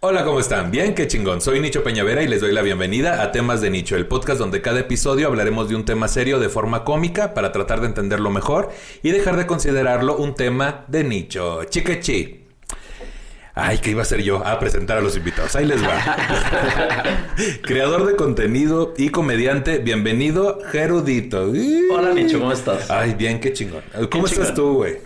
Hola, ¿cómo están? Bien, qué chingón. Soy Nicho Peñavera y les doy la bienvenida a Temas de Nicho, el podcast donde cada episodio hablaremos de un tema serio de forma cómica para tratar de entenderlo mejor y dejar de considerarlo un tema de nicho. Chiquechi. Ay, ¿qué iba a ser yo? A presentar a los invitados. Ahí les va. Creador de contenido y comediante, bienvenido, Gerudito. Hola, Nicho, ¿cómo estás? Ay, bien, qué chingón. ¿Cómo estás tú, güey?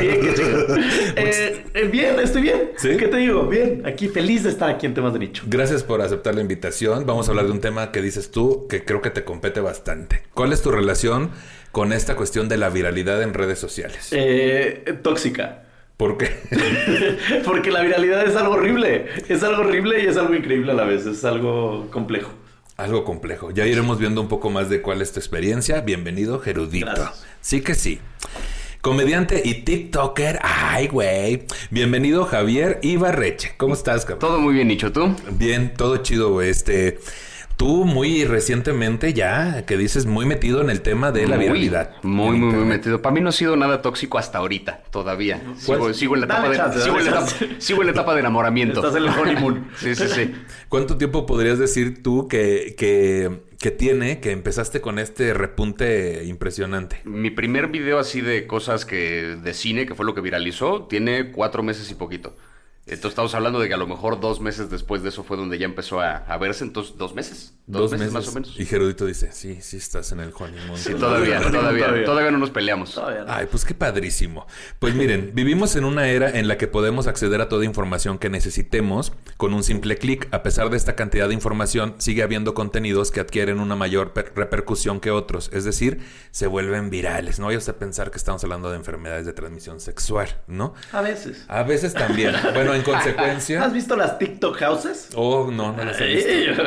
Bien, qué. Eh, eh, bien, estoy bien. ¿Sí? ¿Qué te digo? Bien, aquí feliz de estar aquí en Temas de Nicho. Gracias por aceptar la invitación. Vamos a hablar de un tema que dices tú que creo que te compete bastante. ¿Cuál es tu relación con esta cuestión de la viralidad en redes sociales? Eh, tóxica. ¿Por qué? Porque la viralidad es algo horrible. Es algo horrible y es algo increíble a la vez. Es algo complejo. Algo complejo. Ya iremos viendo un poco más de cuál es tu experiencia. Bienvenido, Gerudito. Gracias. Sí que sí. Comediante y TikToker. Ay, güey. Bienvenido, Javier Ibarreche. ¿Cómo estás, cabrón? Todo muy bien, Nicho, ¿tú? Bien, todo chido, güey. Este. Tú muy recientemente ya, que dices, muy metido en el tema de la Muy, viralidad. Muy, muy, muy metido. Para mí no ha sido nada tóxico hasta ahorita, todavía. Sigo, Pues, sigo en la etapa dale de, chance, sigo, en dale la etapa, chance. sigo en la etapa de enamoramiento. Estás en el honeymoon. Sí, sí, sí. ¿Cuánto tiempo podrías decir tú que, que, que tiene que empezaste con este repunte impresionante? Mi primer video así de cosas que de cine, que fue lo que viralizó, tiene cuatro meses y poquito. Entonces estamos hablando de que a lo mejor dos meses después de eso fue donde ya empezó a, a verse. Entonces, dos meses. Dos, meses, más o menos. Y Gerudito dice, sí, sí estás en el honeymoon. Sí, todavía, todavía, Todavía. todavía, no nos peleamos. Todavía no. Ay, pues qué padrísimo. Pues miren, vivimos en una era en la que podemos acceder a toda información que necesitemos con un simple clic. A pesar de esta cantidad de información, sigue habiendo contenidos que adquieren una mayor per- repercusión que otros. Es decir, se vuelven virales. No vayas a pensar que estamos hablando de enfermedades de transmisión sexual, ¿no? A veces. A veces también. Bueno, en consecuencia... ¿Has visto las TikTok houses? Oh, no, no las he visto.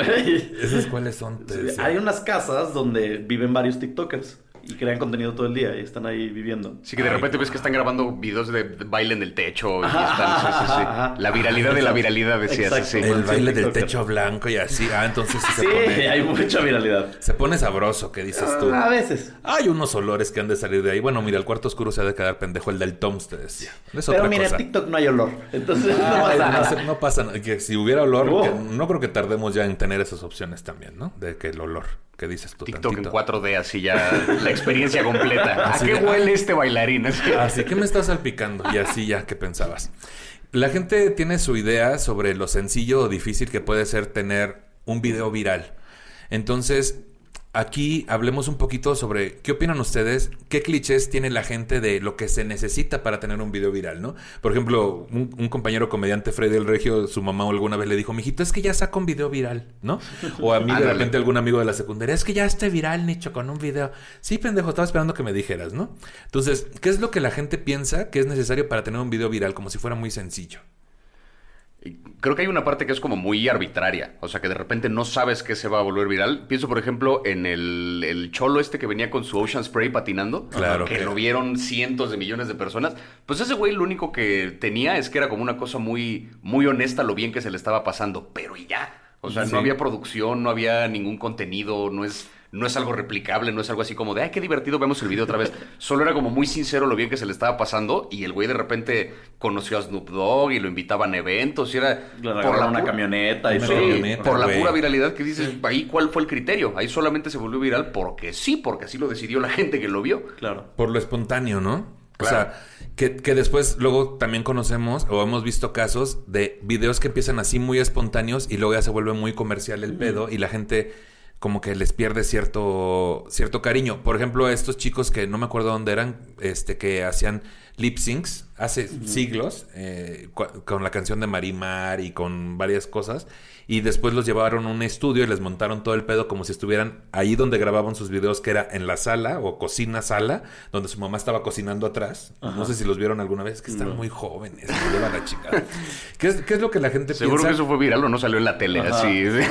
¿Esas cuáles son? Hay unas casas donde viven varios TikTokers y crean contenido todo el día y están ahí viviendo. Sí, que de Ay, repente no. ves que están grabando videos de baile en el techo y Ajá, están, sí, sí, sí. ajá, La viralidad de la viralidad, decías, Exacto. sí. El Sí, baile del techo blanco y así. Ah, entonces sí se Sí, pone... hay mucha viralidad. Se pone sabroso, ¿qué dices tú? A veces. Hay unos olores que han de salir de ahí. Bueno, mira, el cuarto oscuro se ha de quedar pendejo. El del Toms, te decía. Es Pero otra mira, cosa. en TikTok no hay olor. Entonces no Ay, pasa no, nada. no pasa nada. Que si hubiera olor, No. que no creo que tardemos ya en tener esas opciones también, ¿no? De que el olor, que dices tú TikTok tantito. en 4D, así ya la experiencia completa. ¿A qué huele este bailarín? Así. Así que me estás salpicando. Y así ya, ¿qué pensabas? La gente tiene su idea sobre lo sencillo o difícil que puede ser tener un video viral. Entonces, aquí hablemos un poquito sobre qué opinan ustedes, qué clichés tiene la gente de lo que se necesita para tener un video viral, ¿no? Por ejemplo, un, un compañero comediante, Freddy el Regio, su mamá alguna vez le dijo, mijito, es que ya saca un video viral, ¿no? O a mí de repente algún amigo de la secundaria, es que ya esté viral, Nicho, con un video. Sí, pendejo, estaba esperando que me dijeras, ¿no? Entonces, ¿qué es lo que la gente piensa que es necesario para tener un video viral? Como si fuera muy sencillo. Creo que hay una parte que es como muy arbitraria. O sea, que de repente no sabes qué se va a volver viral. Pienso, por ejemplo, en el, el cholo este que venía con su Ocean Spray patinando. Claro. Que lo vieron cientos de millones de personas. Pues ese güey lo único que tenía es que era como una cosa muy, muy honesta lo bien que se le estaba pasando. Pero y ya. O sea, Sí. no había producción, no había ningún contenido, no es, no es algo replicable, no es algo así como de, ay, qué divertido, vemos el video otra vez. Solo era como muy sincero lo bien que se le estaba pasando y el güey de repente conoció a Snoop Dogg y lo invitaban a eventos y era Le regalaron una pu- camioneta y Una Sí, camioneta. por la güey. pura viralidad que dices, ahí cuál fue el criterio. Ahí solamente se volvió viral porque sí, porque así lo decidió la gente que lo vio. Claro. Por lo espontáneo, ¿no? Claro. O sea, que, que después luego también conocemos o hemos visto casos de videos que empiezan así muy espontáneos y luego ya se vuelve muy comercial el pedo y la gente como que les pierde cierto, cierto cariño. Por ejemplo, estos chicos que no me acuerdo dónde eran, este, que hacían lip syncs hace siglos eh, con la canción de Marimar y con varias cosas. Y después los llevaron a un estudio y les montaron todo el pedo como si estuvieran ahí donde grababan sus videos, que era en la sala o cocina sala, donde su mamá estaba cocinando atrás. No sé si los vieron alguna vez, que están muy jóvenes, me llevan la chingada. ¿Qué es, qué es lo que la gente Seguro piensa? que eso fue viral o no salió en la tele, Ajá. así. sí.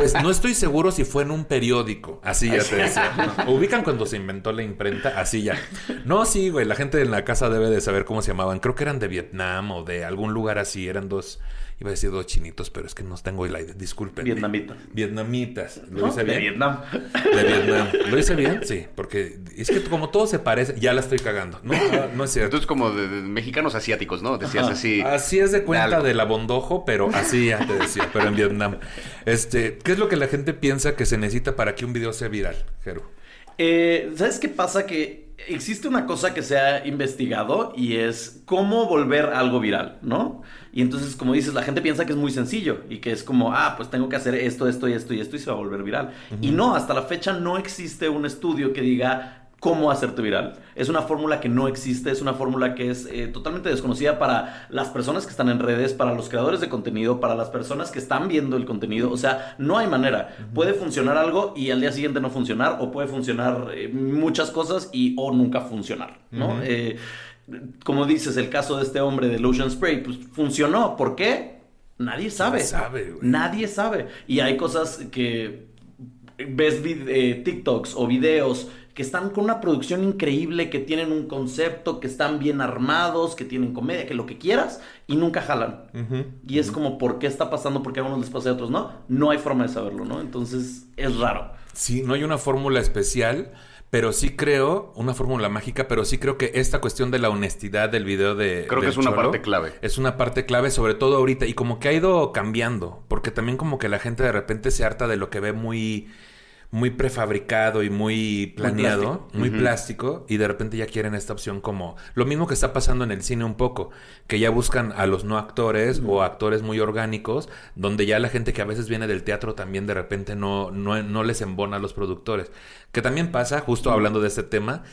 Pues no estoy seguro si fue en un periódico. Así ya te decía. Ubican cuando se inventó la imprenta, así ya. No, sí, güey. La gente en la casa debe de saber cómo se llamaban. Creo que eran de Vietnam o de algún lugar así. Eran dos, iba a decir dos chinitos, pero es que no tengo la idea. Disculpen. Vietnamita. Vietnamitas. ¿Lo ¿No? hice De bien? Vietnam. De Vietnam. ¿Lo hice bien? Sí, porque es que como todo se parece, ya la estoy cagando. No, no, no es cierto. Entonces, como de, de mexicanos asiáticos, ¿no? Decías Ajá. así. Así es de cuenta Algo. de la bondojo, pero así ya te decía, pero en Vietnam. Este, ¿qué es lo que la gente piensa que se necesita para que un video sea viral, Jero? Eh, ¿Sabes qué pasa? Que existe una cosa que se ha investigado y es cómo volver algo viral, ¿no? Y entonces, como dices, la gente piensa que es muy sencillo y que es como, ah, pues tengo que hacer esto, esto y esto y esto y se va a volver viral. Y no, hasta la fecha no existe un estudio que diga cómo hacerte viral. Es una fórmula que no existe, es una fórmula que es eh, totalmente desconocida para las personas que están en redes, para los creadores de contenido, para las personas que están viendo el contenido. O sea, no hay manera. Puede funcionar algo y al día siguiente no funcionar, o puede funcionar eh, muchas cosas y o nunca funcionar, ¿no? Eh, como dices, el caso de este hombre de Lotion Spray, pues funcionó. ¿Por qué? Nadie sabe. Nadie sabe, güey. Nadie sabe. Y hay cosas que ves eh, TikToks o videos que están con una producción increíble, que tienen un concepto, que están bien armados, que tienen comedia, que lo que quieras, y nunca jalan. Y es como, ¿por qué está pasando? ¿Por qué a unos les pasa y a otros no? No hay forma de saberlo, ¿no? Entonces, es raro. Sí, no hay una fórmula especial, pero sí creo, una fórmula mágica, pero sí creo que esta cuestión de la honestidad del video de. Creo que es una parte clave. Es una parte clave, sobre todo ahorita, y como que ha ido cambiando, porque también como que la gente de repente se harta de lo que ve muy. Muy prefabricado y muy planeado, muy plástico, y de repente ya quieren esta opción como lo mismo que está pasando en el cine un poco, que ya buscan a los no actores o actores muy orgánicos, donde ya la gente que a veces viene del teatro también de repente no, no, no les embona a los productores. Que también pasa, justo hablando de este tema,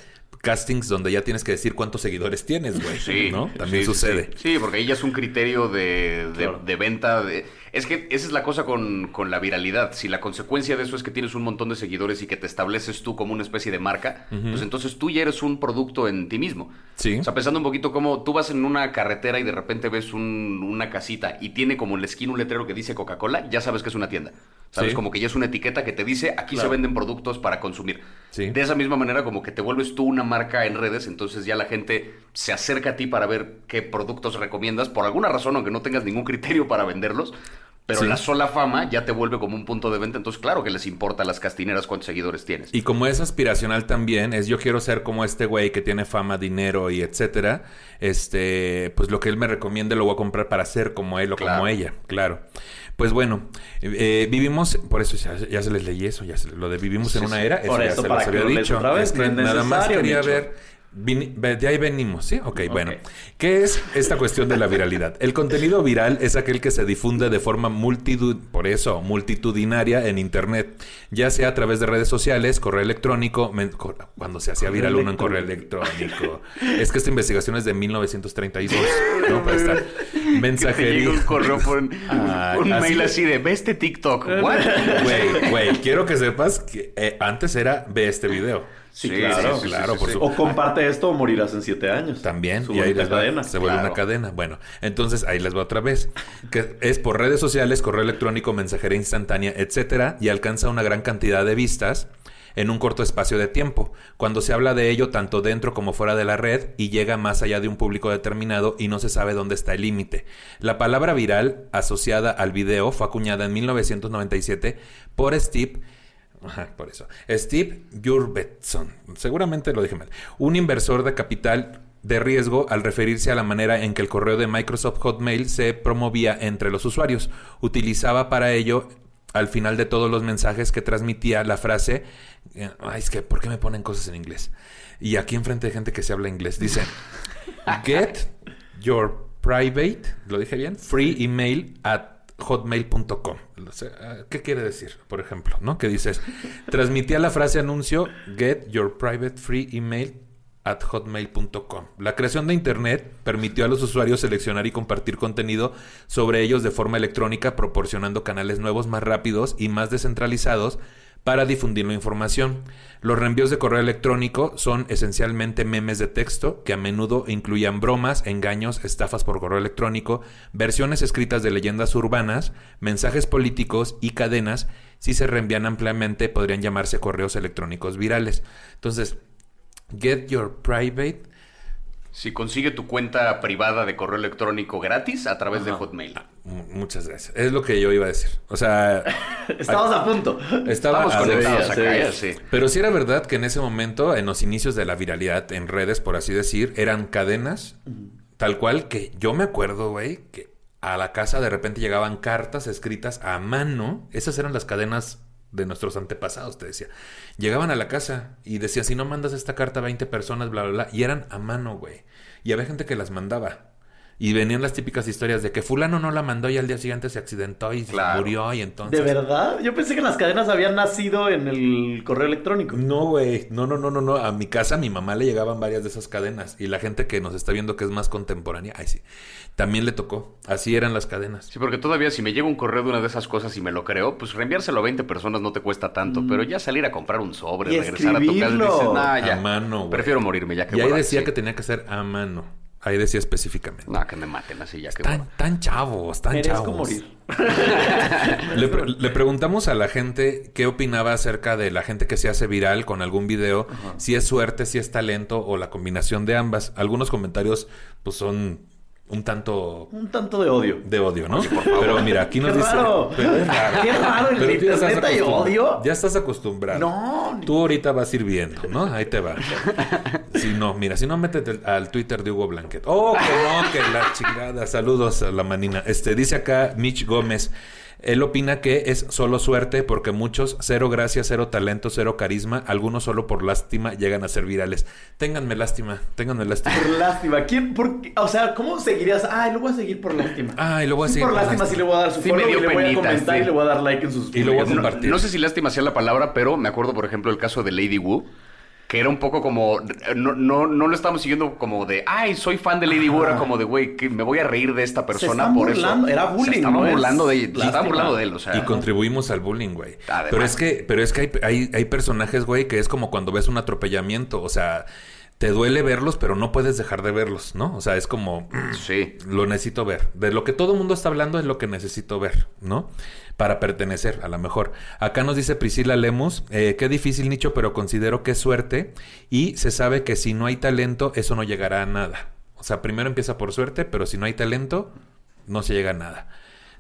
castings donde ya tienes que decir cuántos seguidores tienes, güey. Sí, ¿no? También sí, sucede. Sí, Sí, porque ahí ya es un criterio de, de- Claro. de venta. De... Es que esa es la cosa con, con la viralidad. Si la consecuencia de eso es que tienes un montón de seguidores y que te estableces tú como una especie de marca, pues entonces tú ya eres un producto en ti mismo. Sí. O sea, pensando un poquito como tú vas en una carretera y de repente ves un- una casita y tiene como en la esquina un letrero que dice Coca-Cola, ya sabes que es una tienda. ¿Sabes? Sí. Como que ya es una etiqueta que te dice aquí se venden productos para consumir. Sí. De esa misma manera como que te vuelves tú una marca en redes, entonces ya la gente se acerca a ti para ver qué productos recomiendas, por alguna razón, aunque no tengas ningún criterio para venderlos, pero Sí. la sola fama ya te vuelve como un punto de venta, entonces claro que les importa a las castineras cuántos seguidores tienes. Y como es aspiracional también, es yo quiero ser como este güey que tiene fama, dinero y etcétera, este, pues lo que él me recomiende lo voy a comprar para ser como él o Claro. como ella, claro. Pues bueno, eh, vivimos, por eso ya, ya se les leí eso, ya se- lo de vivimos en una era, eso Por ya eso, se para los había dicho. otra vez, Es que nada más quería ver, de ahí venimos, ¿sí? Ok, bueno. Ok. ¿Qué es esta cuestión de la viralidad? El contenido viral es aquel que se difunde de forma multitud, por eso, multitudinaria en Internet, ya sea a través de redes sociales, correo electrónico, cuando se hacía viral uno en correo electrónico. es que esta investigación es de 1932, ¿no? Para estar. Mensajería. un correo por un, así mail así de, ve este TikTok. Güey, güey, quiero que sepas que eh, antes era ve este video. Sí, Sí, claro. sí, sí, claro, sí, por sí. su- O comparte eesto o morirás en siete años. También, y ahí les va, cadena. se vuelve Claro. una cadena. Bueno, entonces ahí les va otra vez. Que es por redes sociales, correo electrónico, mensajería instantánea, etcétera, y alcanza una gran cantidad de vistas en un corto espacio de tiempo. Cuando se habla de ello tanto dentro como fuera de la red y llega más allá de un público determinado y no se sabe dónde está el límite. La palabra viral asociada al video fue acuñada en 1997 por Steve Ajá, por eso. Steve Jurvetson, seguramente lo dije mal, un inversor de capital de riesgo al referirse a la manera en que el correo de Microsoft Hotmail se promovía entre los usuarios. Utilizaba para ello al final de todos los mensajes que transmitía la frase, eh, ay, es que, ¿por qué me ponen cosas en inglés? Y aquí enfrente de gente que se habla inglés, dice, get your private, lo dije bien, free email at hotmail.com. ¿Qué quiere decir? Por ejemplo, ¿no? Que dices, transmitía la frase anuncio get your private free email at hotmail.com. La creación de Internet permitió a los usuarios seleccionar y compartir contenido sobre ellos de forma electrónica, proporcionando canales nuevos más rápidos y más descentralizados para difundir la información. Los reenvíos de correo electrónico son esencialmente memes de texto que a menudo incluían bromas, engaños, estafas por correo electrónico, versiones escritas de leyendas urbanas, mensajes políticos y cadenas. Si se reenvían ampliamente podrían llamarse correos electrónicos virales. Entonces, get your private Si consigue tu cuenta privada de correo electrónico gratis a través de Hotmail. M- Muchas gracias. Es lo que yo iba a decir. O sea, Estamos a punto. a- conectados acá, ya sí. Pero sí era verdad que en ese momento, en los inicios de la viralidad en redes, por así decir, eran cadenas, tal cual que yo me acuerdo, güey, que a la casa de repente llegaban cartas escritas a mano. Esas eran las cadenas de nuestros antepasados, te decía. Llegaban a la casa y decía, si no mandas esta carta a 20 personas, bla, bla, bla. Y eran a mano, güey. Y había gente que las mandaba. Y venían las típicas historias de que fulano no la mandó y al día siguiente se accidentó y Claro. se murió y entonces... ¿De verdad? Yo pensé que las cadenas habían nacido en el correo electrónico. No, güey. No, no, no, no, no. A mi casa, a mi mamá le llegaban varias de esas cadenas. Y la gente que nos está viendo que es más contemporánea, ay sí, también le tocó. Así eran las cadenas. Sí, porque todavía si me llega un correo de una de esas cosas y me lo creo, pues reenviárselo a 20 personas no te cuesta tanto. Pero ya salir a comprar un sobre, Mm. Y regresar a tu casa y escribirlo. dices, nah, ya. A mano, güey. Prefiero morirme ya que Y ahí borrar", decía sí. que tenía que ser a mano. Ahí decía específicamente. No, que me maten así ya que Tan, chavos, tan Merezco chavos. morir. Le, pre- le preguntamos a la gente qué opinaba acerca de la gente que se hace viral con algún video, si es suerte, si es talento o la combinación de ambas. Algunos comentarios pues son un tanto Un tanto de odio. de odio, ¿no? Pero mira, aquí nos Qué dice. raro. Pero es raro. Qué raro, en Pero el tú ya estás hay odio. Ya estás acostumbrado. No. Tú ahorita vas a ir viendo, ¿no? Ahí te va. Si no, mira, si no, métete al Twitter de Hugo Blanquet. Oh, que no, que la chingada. Saludos a la manina. Este, dice acá Mitch Gómez. Él opina que es solo suerte porque muchos, cero gracia, cero talento, cero carisma, algunos solo por lástima llegan a ser virales. Ténganme lástima, ténganme lástima. Por lástima. ¿Quién? Por qué? O sea, ¿cómo seguirías? Ay, lo voy a seguir por lástima. Ay, lo voy a seguir por por lástima, lástima. sí le voy a dar su Sí, me follow dio y le voy a comentar sí. y le voy a dar like en sus Y lo voy a compartir. No sé si lástima sea la palabra, pero me acuerdo, por ejemplo, el caso de Lady Wu, que era un poco como. No, no, no lo estábamos siguiendo como de. Ay, soy fan de Lady Wu. Era como de, güey, que me voy a reír de esta persona por burlando, eso. era bullying, Se estaban ¿no? Es burlando de ella. Se lástima. burlando de él, o sea. Y contribuimos al bullying, güey. Además. Pero es que, pero es que hay, hay, hay personajes, güey, que es como cuando ves un atropellamiento. O sea, te duele verlos, pero no puedes dejar de verlos, ¿no? O sea, es como, Sí. lo necesito ver. De lo que todo el mundo está hablando es lo que necesito ver, ¿no? Para pertenecer, a lo mejor. Acá nos dice Priscila Lemus, eh, qué difícil nicho, pero considero que es suerte y se sabe que si no hay talento, eso no llegará a nada. O sea, primero empieza por suerte, pero si no hay talento, no se llega a nada.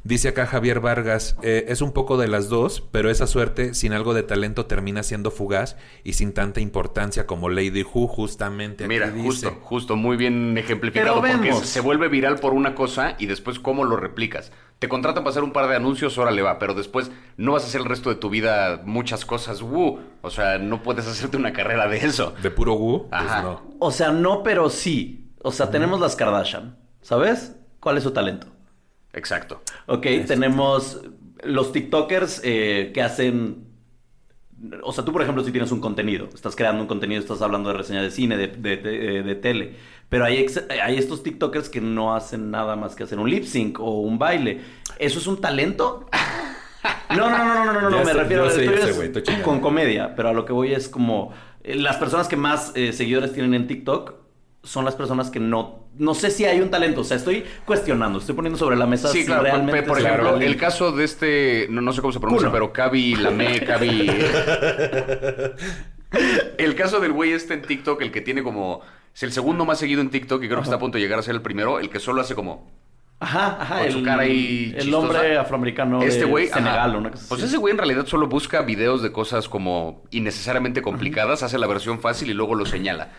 Dice acá Javier Vargas, eh, es un poco de las dos, pero esa suerte sin algo de talento termina siendo fugaz y sin tanta importancia como Lady Who justamente aquí Mira, dice. justo, justo, muy bien ejemplificado. Pero porque vemos. se vuelve viral por una cosa y después cómo lo replicas. Te contratan para hacer un par de anuncios, órale va, pero después no vas a hacer el resto de tu vida muchas cosas. ¡uh! O sea, no puedes hacerte una carrera de eso. De puro Wu, pues Ajá. no. O sea, no, pero sí. O sea, tenemos las Kardashian. ¿Sabes? ¿Cuál es su talento? Exacto. Ok, tenemos los TikTokers eh, que hacen. O sea, tú, por ejemplo, si tienes un contenido, estás creando un contenido, estás hablando de reseña de cine, de, de- de- de tele, pero hay, ex- hay estos TikTokers que no hacen nada más que hacer un lip sync o un baile. ¿Eso es un talento? No, no, no, no, no, no, no, me sé, refiero chingando. con comedia, pero a lo que voy es como eh, las personas que más eh, seguidores tienen en TikTok son las personas que no no sé si hay un talento, o sea, estoy cuestionando, estoy poniendo sobre la mesa Sí, si claro. por- realmente por un ejemplo, el caso de este, no, no sé cómo se pronuncia, pero Cavi Lame, Cavi. el caso del güey este en TikTok, el que tiene como. Es el segundo más seguido en TikTok y creo que está a punto de llegar a ser el primero, el que solo hace como. Ajá, ajá. Con su cara ahí El hombre afroamericano Este de güey, Senegal, ajá. una cosa Pues así. ese güey en realidad solo busca videos de cosas como innecesariamente complicadas, hace la versión fácil y luego lo señala.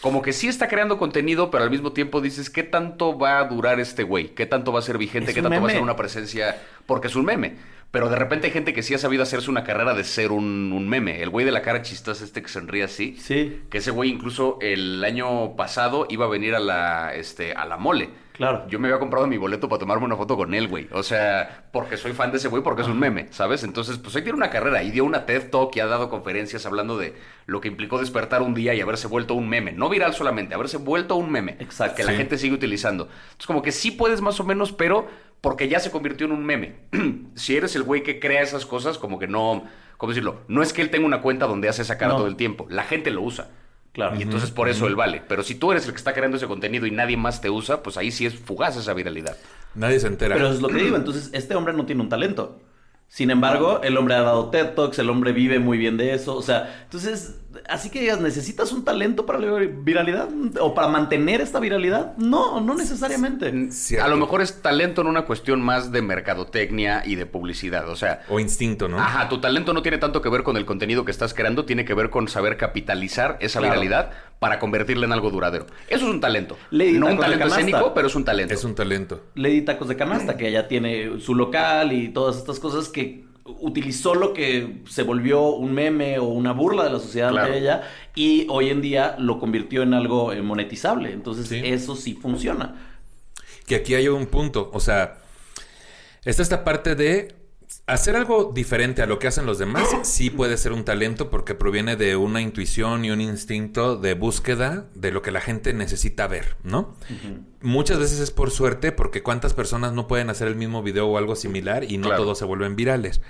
Como que sí está creando contenido, pero al mismo tiempo dices, ¿qué tanto va a durar este güey? ¿Qué tanto va a ser vigente? Es ¿Qué tanto va a ser una presencia? Porque es un meme. Pero de repente hay gente que sí ha sabido hacerse una carrera de ser un, un meme. El güey de la cara chistosa este que sonríe así. Sí, Que ese güey incluso el año pasado iba a venir a la, este, a la mole. claro. Yo me había comprado mi boleto para tomarme una foto con él, güey. O sea, porque soy fan de ese güey, porque es un meme, ¿sabes? Entonces, pues él tiene una carrera y dio una TED Talk y ha dado conferencias hablando de lo que implicó despertar un día y haberse vuelto un meme. No viral solamente, haberse vuelto un meme. Exacto. Que la gente sigue utilizando. Entonces, como que sí puedes más o menos, pero porque ya se convirtió en un meme. si eres el güey que crea esas cosas, como que no... ¿Cómo decirlo? No es que él tenga una cuenta donde hace esa cara No. todo el tiempo. La gente lo usa. Claro. Y entonces por eso él vale. Pero si tú eres el que está creando ese contenido y nadie más te usa, pues ahí sí es fugaz esa viralidad. Nadie se entera. Pero es lo que digo, entonces este hombre no tiene un talento. Sin embargo, el hombre ha dado TED Talks, el hombre vive muy bien de eso. O sea, entonces, así que digas, ¿necesitas un talento para la viralidad? ¿O para mantener esta viralidad? No, no necesariamente. Cierto. A lo mejor es talento en una cuestión más de mercadotecnia y de publicidad. O sea, O instinto, ¿no? ajá, tu talento no tiene tanto que ver con el contenido que estás creando, tiene que ver con saber capitalizar esa Claro. viralidad para convertirla en algo duradero. Eso es un talento. Lady no un Tacos de talento Canasta. escénico, pero es un talento. Es un talento. Lady Tacos de Canasta, que ella tiene su local y todas estas cosas que utilizó lo que se volvió un meme o una burla de la sociedad Claro. de ella y hoy en día lo convirtió en algo eh, monetizable. Entonces, Sí. eso sí funciona. Que aquí hay un punto. O sea, está esta parte de hacer algo diferente a lo que hacen los demás. Sí puede ser un talento porque proviene de una intuición y un instinto de búsqueda de lo que la gente necesita ver, ¿no? Muchas veces es por suerte porque cuántas personas no pueden hacer el mismo video o algo similar y no Claro. todos se vuelven virales.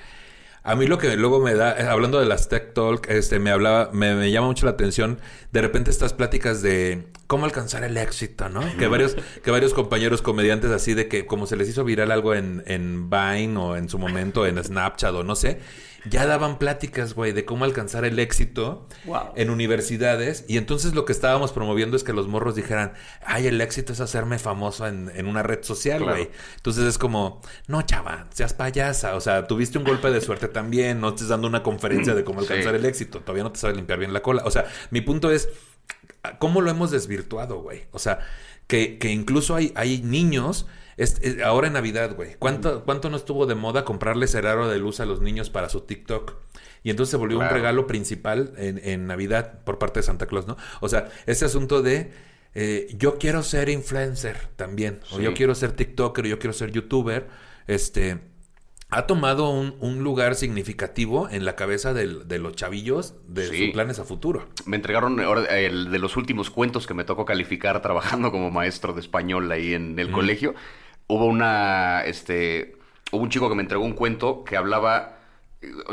A mí lo que luego me da, eh, hablando de las tech talk, este, me hablaba, me, me llama mucho la atención, de repente estas pláticas de cómo alcanzar el éxito, ¿no? Que varios, que varios compañeros comediantes así de que como se les hizo viral algo en, en Vine o en su momento en Snapchat o no sé, ya daban pláticas, güey, de cómo alcanzar el éxito Wow. en universidades. Y entonces lo que estábamos promoviendo es que los morros dijeran, ay, el éxito es hacerme famoso en, en una red social, Claro. güey. Entonces es como, no, chava, seas payasa. O sea, tuviste un golpe de suerte también, no estés dando una conferencia de cómo Sí. alcanzar el éxito. Todavía no te sabes limpiar bien la cola. O sea, mi punto es, ¿cómo lo hemos desvirtuado, güey? O sea, que, que incluso hay, hay niños... es- es- ahora en Navidad, güey. ¿Cuánto, ¿Cuánto no estuvo de moda comprarle ceraro de luz a los niños para su TikTok? Y entonces se volvió un regalo principal en, en Navidad por parte de Santa Claus, ¿no? O sea, ese asunto de eh, yo quiero ser influencer también, o yo quiero ser TikToker, o yo quiero ser YouTuber, este ha tomado un, un lugar significativo en la cabeza del- de los chavillos de Sí. sus planes a futuro. Me entregaron ahora el de los últimos cuentos que me tocó calificar trabajando como maestro de español ahí en el colegio. Hubo una, este, hubo un chico que me entregó un cuento que hablaba,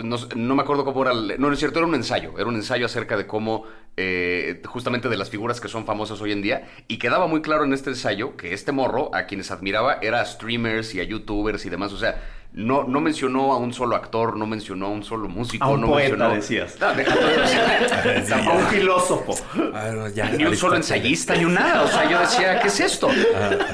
no, no me acuerdo cómo era, el- no, no es cierto, era un ensayo, era un ensayo acerca de cómo, eh, justamente de las figuras que son famosas hoy en día, y quedaba muy claro en este ensayo que este morro, a quienes admiraba, era a streamers y a youtubers y demás, o sea, no, no mencionó a un solo actor, no mencionó a un solo músico, A un no poeta, mencionó... decías. No, deja todo eso. A un filósofo. Ah, ya, Ni un solo ensayista, ni un nada. O sea, yo decía, ¿qué es esto?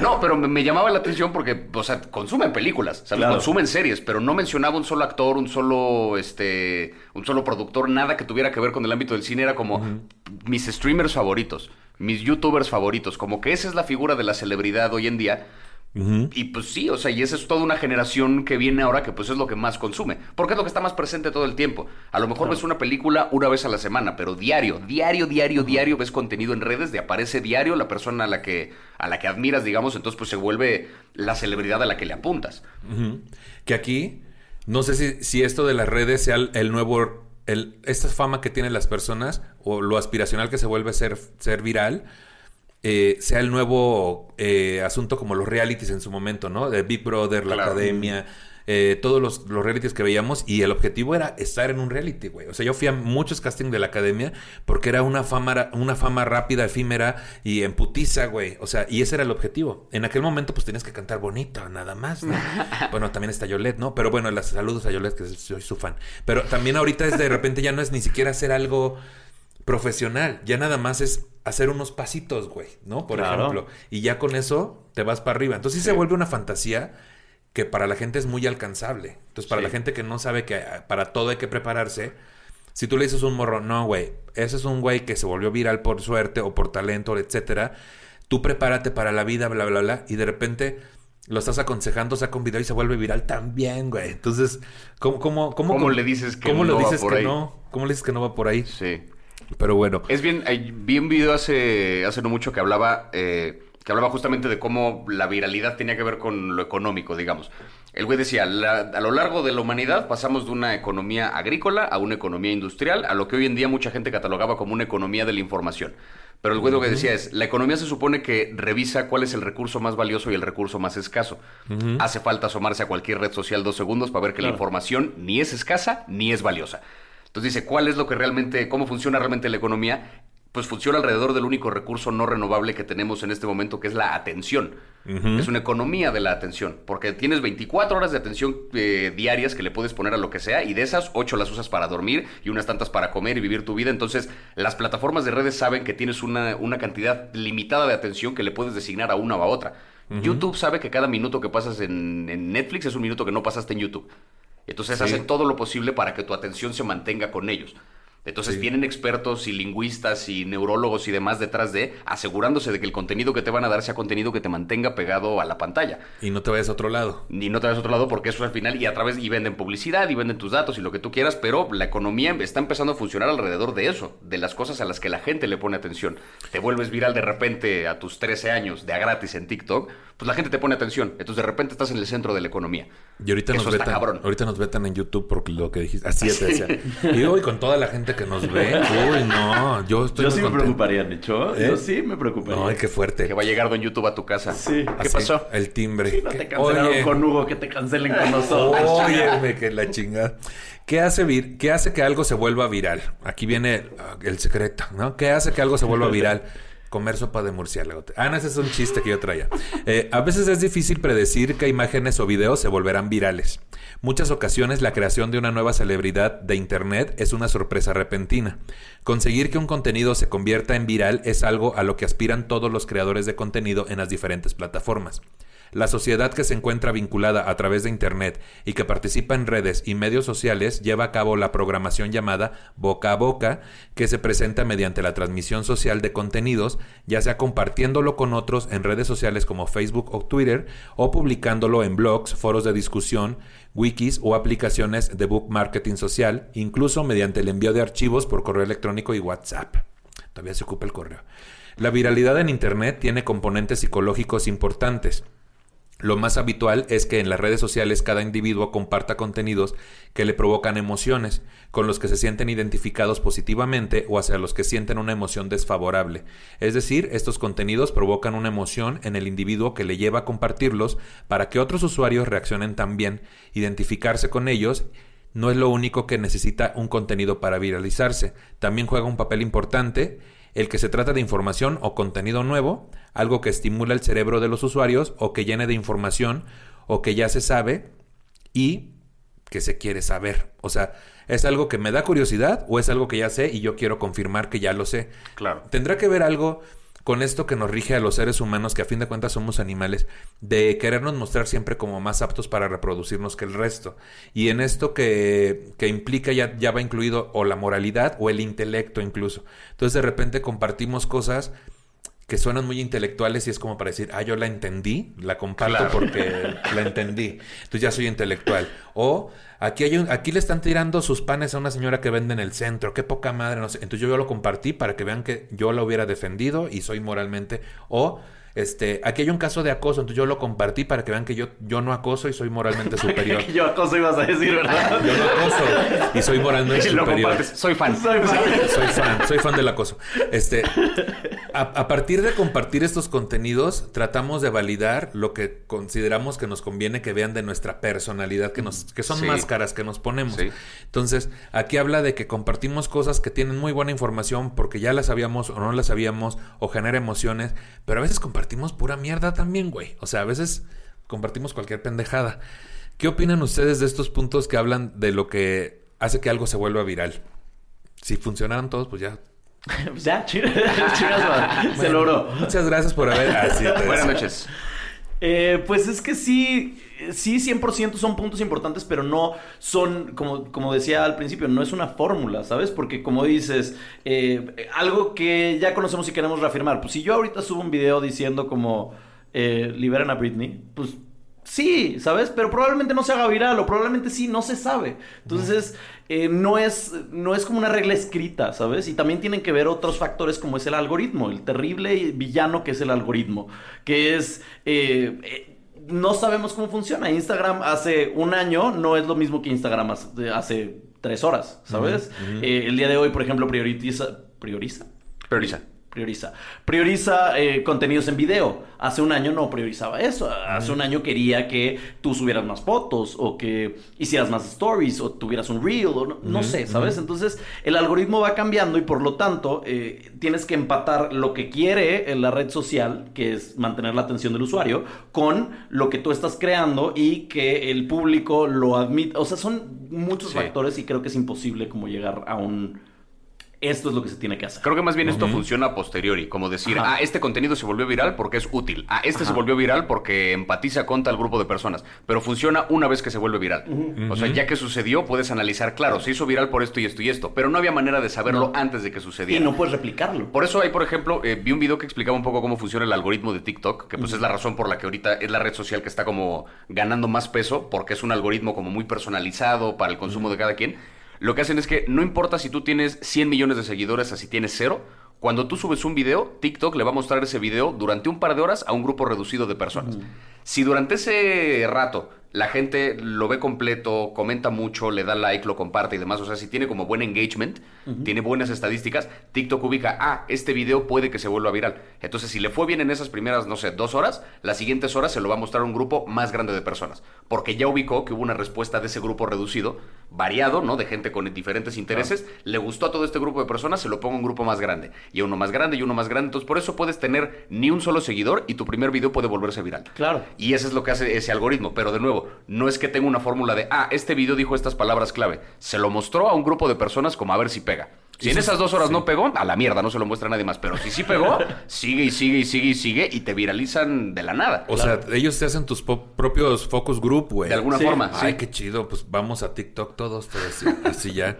No, pero me, me llamaba la atención porque, o sea, consumen películas, ¿sabes? Claro. Consumen series, pero no mencionaba un solo actor, un solo, este, un solo productor, nada que tuviera que ver con el ámbito del cine. Era como mis streamers favoritos, mis youtubers favoritos. Como que esa es la figura de la celebridad hoy en día. Y pues sí, o sea, y esa es toda una generación que viene ahora que pues es lo que más consume. Porque es lo que está más presente todo el tiempo. A lo mejor ves una película una vez a la semana, pero diario, diario, diario, diario ves contenido en redes, de aparece diario la persona a la que, a la que admiras, digamos, entonces pues se vuelve la celebridad a la que le apuntas. Que aquí, no sé si, si esto de las redes sea el, el nuevo, el, esta fama que tienen las personas o lo aspiracional que se vuelve ser, ser viral, eh, sea el nuevo eh, asunto como los realities en su momento, ¿no? De Big Brother, la Claro. academia, eh, todos los, los realities que veíamos y el objetivo era estar en un reality, güey. O sea, yo fui a muchos castings de la academia porque era una fama, una fama rápida, efímera y en putiza, güey. O sea, y ese era el objetivo. En aquel momento, pues tenías que cantar bonito, nada más, ¿no? bueno, también está Yolette, ¿no? Pero bueno, las saludos a Yolette, que soy su fan. Pero también ahorita es de repente ya no es ni siquiera hacer algo profesional. Ya nada más es hacer unos pasitos, güey, ¿no? Por Claro. ejemplo. Y ya con eso te vas para arriba. Entonces sí, se vuelve una fantasía que para la gente es muy alcanzable. Entonces, para Sí. la gente que no sabe que ah, para todo hay que prepararse, si tú le dices un morro, no, güey, ese es un güey que se volvió viral por suerte o por talento, etcétera, tú prepárate para la vida, bla, bla, bla, y de repente lo estás aconsejando, saca un video y se vuelve viral también, güey. Entonces, ¿cómo, cómo, cómo, ¿Cómo le dices que cómo no le va dices por que ahí? no? ¿Cómo le dices que no va por ahí? Sí. Pero bueno. Es bien, vi un video hace, hace no mucho que hablaba, eh, que hablaba justamente de cómo la viralidad tenía que ver con lo económico, digamos. El güey decía, "La- a lo largo de la humanidad pasamos de una economía agrícola a una economía industrial, a lo que hoy en día mucha gente catalogaba como una economía de la información. Pero el güey lo que decía es, la economía se supone que revisa cuál es el recurso más valioso y el recurso más escaso. Hace falta asomarse a cualquier red social dos segundos para ver que la información ni es escasa ni es valiosa. Entonces dice, ¿cuál es lo que realmente, cómo funciona realmente la economía? Pues funciona alrededor del único recurso no renovable que tenemos en este momento, que es la atención. Es una economía de la atención, porque tienes 24 horas de atención eh, diarias que le puedes poner a lo que sea, y de esas 8 las usas para dormir y unas tantas para comer y vivir tu vida. Entonces, las plataformas de redes saben que tienes una, una cantidad limitada de atención que le puedes designar a una o a otra. YouTube sabe que cada minuto que pasas en, en Netflix es un minuto que no pasaste en YouTube. Entonces Sí. hacen todo lo posible para que tu atención se mantenga con ellos. Entonces Sí. tienen expertos y lingüistas y neurólogos y demás detrás de, asegurándose de que el contenido que te van a dar sea contenido que te mantenga pegado a la pantalla. Y no te vayas a otro lado. Ni no te vas a otro lado porque eso al final y a través y venden publicidad y venden tus datos y lo que tú quieras, pero la economía está empezando a funcionar alrededor de eso, de las cosas a las que la gente le pone atención. Te vuelves viral de repente a tus 13 años de a gratis en TikTok, pues la gente te pone atención. Entonces de repente estás en el centro de la economía. Y ahorita Eso nos vetan. cabrón. Ahorita nos vetan en YouTube porque lo que dijiste. Así es, decía. Y hoy con toda la gente que nos ve. Uy, no. Yo estoy Yo muy sí me preocuparía, Necho. ¿Eh? Yo sí me preocuparía. Ay, qué fuerte. Que va a llegar Don YouTube a tu casa. Sí. ¿Qué Así, pasó? El timbre. No te cancelaron Oye, con Hugo, que te cancelen con nosotros. Óyeme, que la chingada. ¿Qué hace, vir- ¿Qué hace que algo se vuelva viral? Aquí viene ah, el secreto, ¿no? ¿Qué hace que algo se vuelva viral? Comer sopa de murciélago. Ah, no, ese es un chiste que yo traía. Eh, a veces es difícil predecir qué imágenes o videos se volverán virales. Muchas ocasiones la creación de una nueva celebridad de Internet es una sorpresa repentina. Conseguir que un contenido se convierta en viral es algo a lo que aspiran todos los creadores de contenido en las diferentes plataformas. La sociedad que se encuentra vinculada a través de Internet y que participa en redes y medios sociales lleva a cabo la programación llamada boca a boca, que se presenta mediante la transmisión social de contenidos, ya sea compartiéndolo con otros en redes sociales como Facebook o Twitter, o publicándolo en blogs, foros de discusión, wikis o aplicaciones de book marketing social, incluso mediante el envío de archivos por correo electrónico y WhatsApp. Todavía se ocupa el correo. La viralidad en Internet tiene componentes psicológicos importantes. Lo más habitual es que en las redes sociales cada individuo comparta contenidos que le provocan emociones, con los que se sienten identificados positivamente o hacia los que sienten una emoción desfavorable. Es decir, estos contenidos provocan una emoción en el individuo que le lleva a compartirlos para que otros usuarios reaccionen también, identificarse con ellos no es lo único que necesita un contenido para viralizarse. También juega un papel importante el que se trata de información o contenido nuevo, algo que estimula el cerebro de los usuarios o que llene de información o que ya se sabe y que se quiere saber. O sea, ¿es algo que me da curiosidad o es algo que ya sé y yo quiero confirmar que ya lo sé? Claro. Tendrá que ver algo con esto que nos rige a los seres humanos, que a fin de cuentas somos animales, de querernos mostrar siempre como más aptos para reproducirnos que el resto. Y en esto que, que implica ya, ya va incluido o la moralidad o el intelecto incluso. Entonces de repente compartimos cosas que suenan muy intelectuales y es como para decir, ah, yo la entendí, la comparto Claro. porque la entendí. Entonces ya soy intelectual. O aquí hay un, aquí le están tirando sus panes a una señora que vende en el centro, qué poca madre, no sé. Entonces yo, yo lo compartí para que vean que yo la hubiera defendido y soy moralmente. O este, aquí hay un caso de acoso, entonces yo lo compartí para que vean que yo, yo no acoso y soy moralmente superior. Yo acoso ibas a decir, ¿verdad? Yo no acoso y soy moralmente Y superior. Soy fan. Soy fan. Soy fan, soy fan del acoso. Este, a, a partir de compartir estos contenidos, tratamos de validar lo que consideramos que nos conviene que vean de nuestra personalidad, que nos, que son Sí. máscaras que nos ponemos. Sí. Entonces, aquí habla de que compartimos cosas que tienen muy buena información porque ya las sabíamos o no las sabíamos o genera emociones, pero a veces compartimos pura mierda también, güey. O sea, a veces compartimos cualquier pendejada. ¿Qué opinan ustedes de estos puntos que hablan de lo que hace que algo se vuelva viral? Si funcionaran todos, pues ya. Ya, man. se logró. Muchas gracias por haber. Buenas noches. Eh, pues es que sí, sí, 100% son puntos importantes, pero no son, como, como decía al principio, no es una fórmula, ¿sabes? Porque como dices, eh, algo que ya conocemos y queremos reafirmar, pues si yo ahorita subo un video diciendo como, eh, liberen a Britney, pues Sí, ¿sabes? Pero probablemente no se haga viral o probablemente sí, no se sabe. Entonces, eh, no, es, no es como una regla escrita, ¿sabes? Y también tienen que ver otros factores como es el algoritmo, el terrible villano que es el algoritmo, que es... eh, eh, no sabemos cómo funciona. Instagram hace un año no es lo mismo que Instagram hace, hace tres horas, ¿sabes? Eh, el día de hoy, por ejemplo, prioriza... ¿Prioriza? Prioriza. Prioriza. Prioriza eh, contenidos en video. Hace un año no priorizaba eso. Hace un año quería que tú subieras más fotos o que hicieras más stories o tuvieras un reel o no, no sé, ¿sabes? Entonces el algoritmo va cambiando y por lo tanto eh, tienes que empatar lo que quiere en la red social, que es mantener la atención del usuario, con lo que tú estás creando y que el público lo admite. O sea, son muchos Sí. factores y creo que es imposible como llegar a un... Esto es lo que se tiene que hacer. Creo que más bien esto funciona a posteriori, como decir, Ajá. ah, este contenido se volvió viral porque es útil, ah, este se volvió viral porque empatiza con tal grupo de personas, pero funciona una vez que se vuelve viral. O sea, ya que sucedió, puedes analizar, claro, se hizo viral por esto y esto y esto, pero no había manera de saberlo No. antes de que Y sucediera. no puedes replicarlo. Por eso hay, por ejemplo, eh, vi un video que explicaba un poco cómo funciona el algoritmo de TikTok, que pues es la razón por la que ahorita es la red social que está como ganando más peso, porque es un algoritmo como muy personalizado para el consumo de cada quien. Lo que hacen es que no importa si tú tienes 100 millones de seguidores a si tienes cero, cuando tú subes un video, TikTok le va a mostrar ese video durante un par de horas a un grupo reducido de personas. Si durante ese rato la gente lo ve completo, comenta mucho, le da like, lo comparte y demás, o sea, si tiene como buen engagement, tiene buenas estadísticas, TikTok ubica, ah, este video puede que se vuelva viral. Entonces, si le fue bien en esas primeras, no sé, dos horas, las siguientes horas se lo va a mostrar a un grupo más grande de personas, porque ya ubicó que hubo una respuesta de ese grupo reducido, variado, ¿no? De gente con diferentes intereses, le gustó a todo este grupo de personas, se lo pongo a un grupo más grande, y a uno más grande y uno más grande, entonces por eso puedes tener ni un solo seguidor y tu primer video puede volverse viral. Claro. Y eso es lo que hace ese algoritmo. Pero de nuevo, no es que tenga una fórmula de, ah, este video dijo estas palabras clave. Se lo mostró a un grupo de personas como a ver si pega. Si en esas dos horas no pegó, a la mierda, no se lo muestra a nadie más. Pero si sí pegó, sigue y sigue y sigue y sigue y te viralizan de la nada. O sea, ellos te hacen tus propios focus group, güey. de alguna sí. forma. Ay, sí. qué chido. Pues vamos a TikTok todos, todos así, así ya.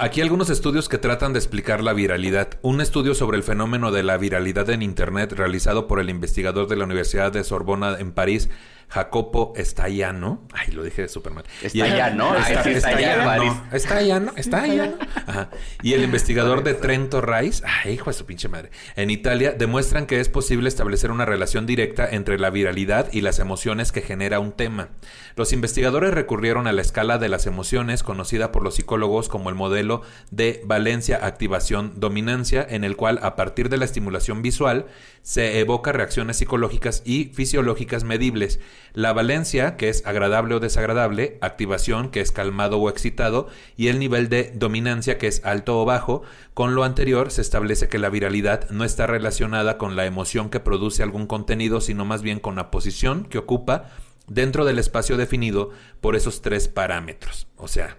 Aquí algunos estudios que tratan de explicar la viralidad. Un estudio sobre el fenómeno de la viralidad en Internet realizado por el investigador de la Universidad de Sorbona en París, Jacopo Estallano. Ay, lo dije súper mal. Está allá, ¿no? Ay, Está, sí, está allá en allá, París. ¿no? Está allá, ¿no? Está allá, ¿no? Ajá. Y el investigador de Trento Rice, ay, hijo de su pinche madre, en Italia demuestran que es posible establecer una relación directa entre la viralidad y las emociones que genera un tema. Los investigadores recurrieron a la escala de las emociones, conocida por los psicólogos como el modelo de valencia, activación, dominancia, en el cual a partir de la estimulación visual se evoca reacciones psicológicas y fisiológicas medibles. La valencia, que es agradable o desagradable, activación, que es calmado o excitado, y el nivel de dominancia, que es alto o bajo. Con lo anterior se establece que la viralidad no está relacionada con la emoción que produce algún contenido, sino más bien con la posición que ocupa dentro del espacio definido por esos tres parámetros. O sea,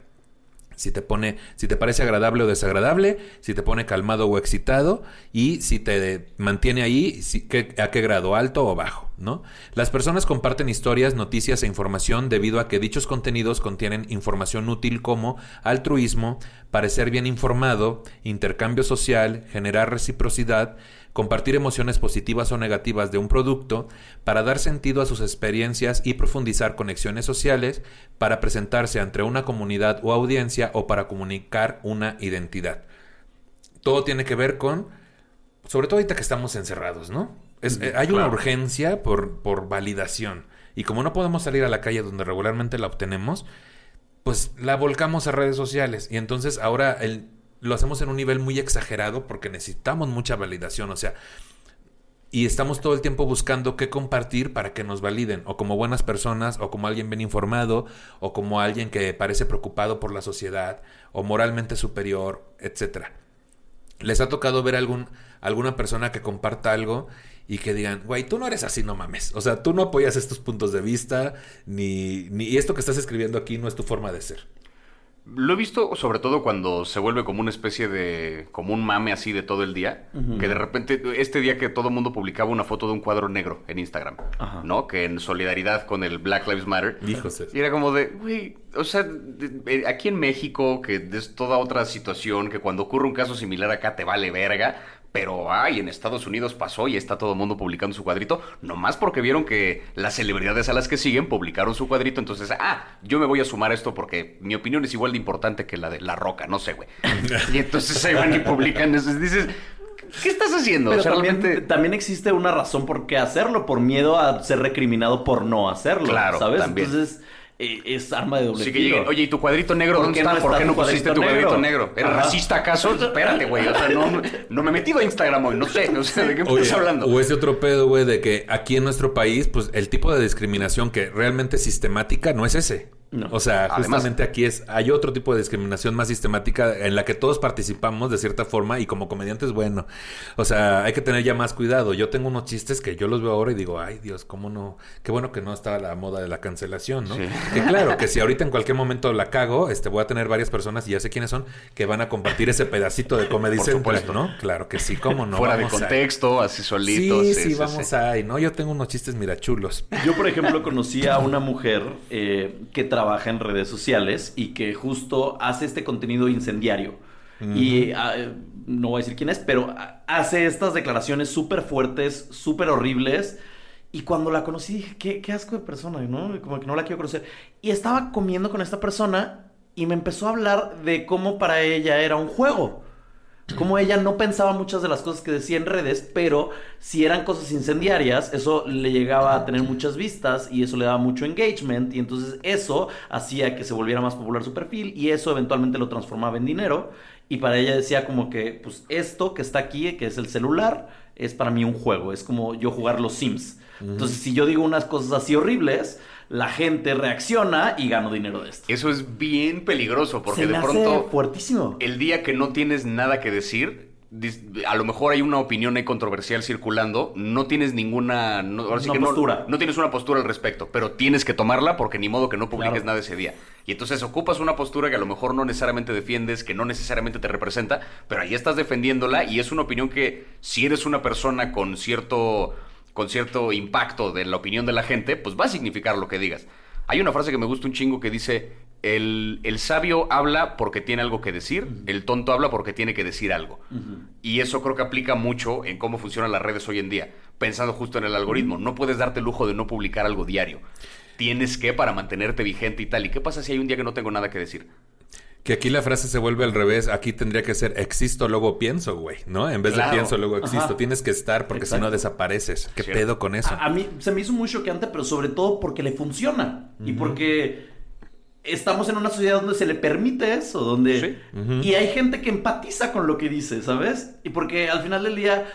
si te pone, si te parece agradable o desagradable, si te pone calmado o excitado y si te mantiene ahí, si- a qué grado, alto o bajo, Las personas comparten historias, noticias e información debido a que dichos contenidos contienen información útil como altruismo, parecer bien informado, intercambio social, generar reciprocidad, compartir emociones positivas o negativas de un producto, para dar sentido a sus experiencias y profundizar conexiones sociales, para presentarse ante una comunidad o audiencia o para comunicar una identidad. Todo tiene que ver con, sobre todo ahorita que estamos encerrados, ¿no? Es- eh, hay una urgencia por, por validación. Y como no podemos salir a la calle donde regularmente la obtenemos, pues la volcamos a redes sociales. Y entonces ahora el- lo hacemos en un nivel muy exagerado porque necesitamos mucha validación. O sea, y estamos todo el tiempo buscando qué compartir para que nos validen, o como buenas personas, o como alguien bien informado, o como alguien que parece preocupado por la sociedad, o moralmente superior, etcétera. ¿Les ha tocado ver algún, alguna persona que comparta algo y que digan, güey, tú no eres así, no mames? O sea, tú no apoyas estos puntos de vista, ni, ni esto que estás escribiendo aquí no es tu forma de ser. Lo he visto sobre todo cuando se vuelve como una especie de, como un mame así de todo el día, que de repente, este día que todo el mundo publicaba una foto de un cuadro negro en Instagram, Ajá. ¿no? Que en solidaridad con el Black Lives Matter. Hijos. Y era como de, güey, o sea, de- de- aquí en México, que es toda otra situación, que cuando ocurre un caso similar acá te vale verga, Pero, ay, en Estados Unidos pasó y está todo el mundo publicando su cuadrito, nomás porque vieron que las celebridades a las que siguen publicaron su cuadrito, entonces, ah, yo me voy a sumar a esto porque mi opinión es igual de importante que la de La Roca, no sé, güey. y entonces se van y publican eso. Dices, ¿qué estás haciendo? Pero O sea, también, realmente- también existe una razón por qué hacerlo, por miedo a ser recriminado por no hacerlo. Claro, ¿sabes? también. Entonces, eh, es arma de doble Sí que oye, ¿y tu cuadrito negro ¿Por dónde qué no está? ¿Por está qué no pusiste tu cuadrito negro? negro? ¿Eres Ajá. racista acaso? Espérate, güey. O sea, no, no me he metido a Instagram hoy. No sé. O sea, ¿de qué me Oye, estás hablando? O ese otro pedo, güey, de que aquí en nuestro país, pues el tipo de discriminación que realmente es sistemática no es ese. No. O sea, Además- justamente aquí es, hay otro tipo de discriminación más sistemática en la que todos participamos de cierta forma y como comediantes, bueno, o sea, hay que tener ya más cuidado. Yo tengo unos chistes que yo los veo ahora y digo, ay Dios, cómo no, qué bueno que no está la moda de la cancelación, ¿no? Sí. Que claro, que si ahorita en cualquier momento la cago, este, voy a tener varias personas y ya sé quiénes son que van a compartir ese pedacito de Comedy Por Central, supuesto. ¿no? Claro que sí, cómo no. Fuera de Vamos contexto, así solito. Sí, sí, vamos ahí, ¿no? Yo tengo unos chistes mirachulos. Yo, por ejemplo, conocí a una mujer eh, que trabaja en redes sociales y que justo hace este contenido incendiario. Y ah, no voy a decir quién es, pero hace estas declaraciones súper fuertes, súper horribles. Y cuando la conocí dije, qué, qué asco de persona, ¿no? Como que no la quiero conocer. Y estaba comiendo con esta persona y me empezó a hablar de cómo para ella era un juego. Como ella no pensaba muchas de las cosas que decía en redes, pero si eran cosas incendiarias, eso le llegaba a tener muchas vistas y eso le daba mucho engagement y entonces eso hacía que se volviera más popular su perfil y eso eventualmente lo transformaba en dinero y para ella decía como que pues esto que está aquí, que es el celular, es para mí un juego, es como yo jugar los Sims. Entonces si yo digo unas cosas así horribles, la gente reacciona y gano dinero de esto. Eso es bien peligroso porque Se de me hace pronto fuertísimo. el día que no tienes nada que decir, a lo mejor hay una opinión ahí controversial circulando, no tienes ninguna no, ahora sí Una que no- postura. No, tienes una postura al respecto, pero tienes que tomarla porque ni modo que no publiques Claro. nada ese día. Y entonces ocupas una postura que a lo mejor no necesariamente defiendes, que no necesariamente te representa, pero ahí estás defendiéndola y es una opinión que si eres una persona con cierto con cierto impacto de la opinión de la gente, pues va a significar lo que digas. Hay una frase que me gusta un chingo que dice, el, el sabio habla porque tiene algo que decir, el tonto habla porque tiene que decir algo. Y eso creo que aplica mucho en cómo funcionan las redes hoy en día, pensando justo en el algoritmo. No puedes darte el lujo de no publicar algo diario. Tienes que para mantenerte vigente y tal. ¿Y qué pasa si hay un día que no tengo nada que decir? Que aquí la frase se vuelve al revés. Aquí tendría que ser existo, luego pienso, güey, ¿no? En vez Claro. de pienso, luego existo. Ajá. Tienes que estar porque si no desapareces. ¿Qué pedo con eso? A, a mí se me hizo muy choqueante, pero sobre todo porque le funciona. Y porque estamos en una sociedad donde se le permite eso, donde... Sí. Y hay gente que empatiza con lo que dice, ¿sabes? Y porque al final del día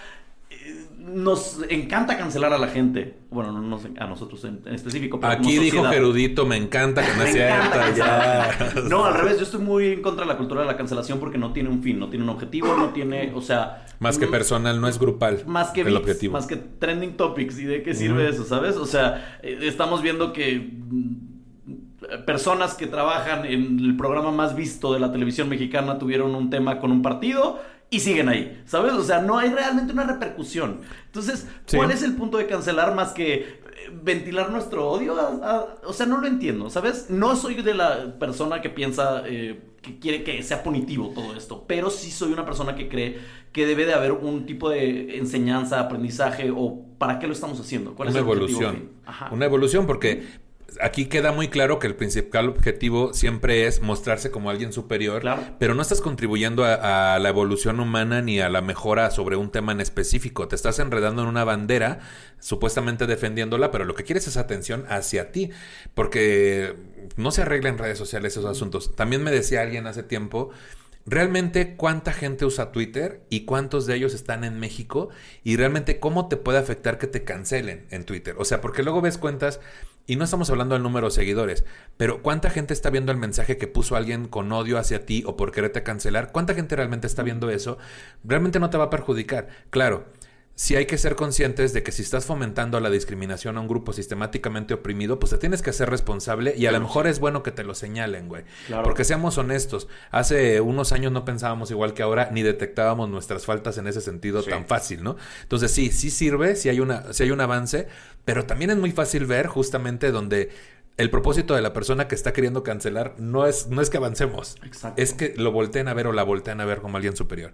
nos encanta cancelar a la gente. Bueno, no nos- a nosotros en, en específico. pero Aquí dijo. Gerudito, me encanta que no Me cierto. encanta Ya. No, al revés, yo estoy muy en contra de la cultura de la cancelación porque no tiene un fin, no tiene un objetivo, no tiene, o sea... Más que mm, personal, no es grupal. más que el beats, objetivo. más que trending topics y de qué sirve eso, ¿sabes? O sea, eh, estamos viendo que mm, personas que trabajan en el programa más visto de la televisión mexicana tuvieron un tema con un partido y siguen ahí, ¿sabes? O sea, no hay realmente una repercusión. Entonces, Sí. ¿cuál es el punto de cancelar más que eh, ventilar nuestro odio? A- a- o sea, no lo entiendo, ¿sabes? No soy de la persona que piensa eh, que quiere que sea punitivo todo esto, pero sí soy una persona que cree que debe de haber un tipo de enseñanza, aprendizaje o para qué lo estamos haciendo. ¿Cuál una es el objetivo evolución. fin? Ajá. Una evolución porque aquí queda muy claro que el principal objetivo siempre es mostrarse como alguien superior, Claro. pero no estás contribuyendo a, a la evolución humana ni a la mejora sobre un tema en específico. Te estás enredando en una bandera, supuestamente defendiéndola, pero lo que quieres es atención hacia ti, porque no se arregla en redes sociales esos asuntos. También me decía alguien hace tiempo realmente cuánta gente usa Twitter y cuántos de ellos están en México y realmente cómo te puede afectar que te cancelen en Twitter. O sea, porque luego ves cuentas y no estamos hablando del número de seguidores, pero cuánta gente está viendo el mensaje que puso alguien con odio hacia ti o por quererte cancelar, cuánta gente realmente está viendo eso, realmente no te va a perjudicar. Claro. Sí hay que ser conscientes de que si estás fomentando la discriminación a un grupo sistemáticamente oprimido, pues te tienes que hacer responsable y a lo mejor es bueno que te lo señalen, güey. Claro. Porque seamos honestos, hace unos años no pensábamos igual que ahora, ni detectábamos nuestras faltas en ese sentido Sí. tan fácil, ¿no? Entonces sí, sí sirve, sí hay, una, sí hay un avance, pero también es muy fácil ver justamente donde el propósito de la persona que está queriendo cancelar no es, no es que avancemos. Exacto. Es que lo volteen a ver o la volteen a ver como alguien superior.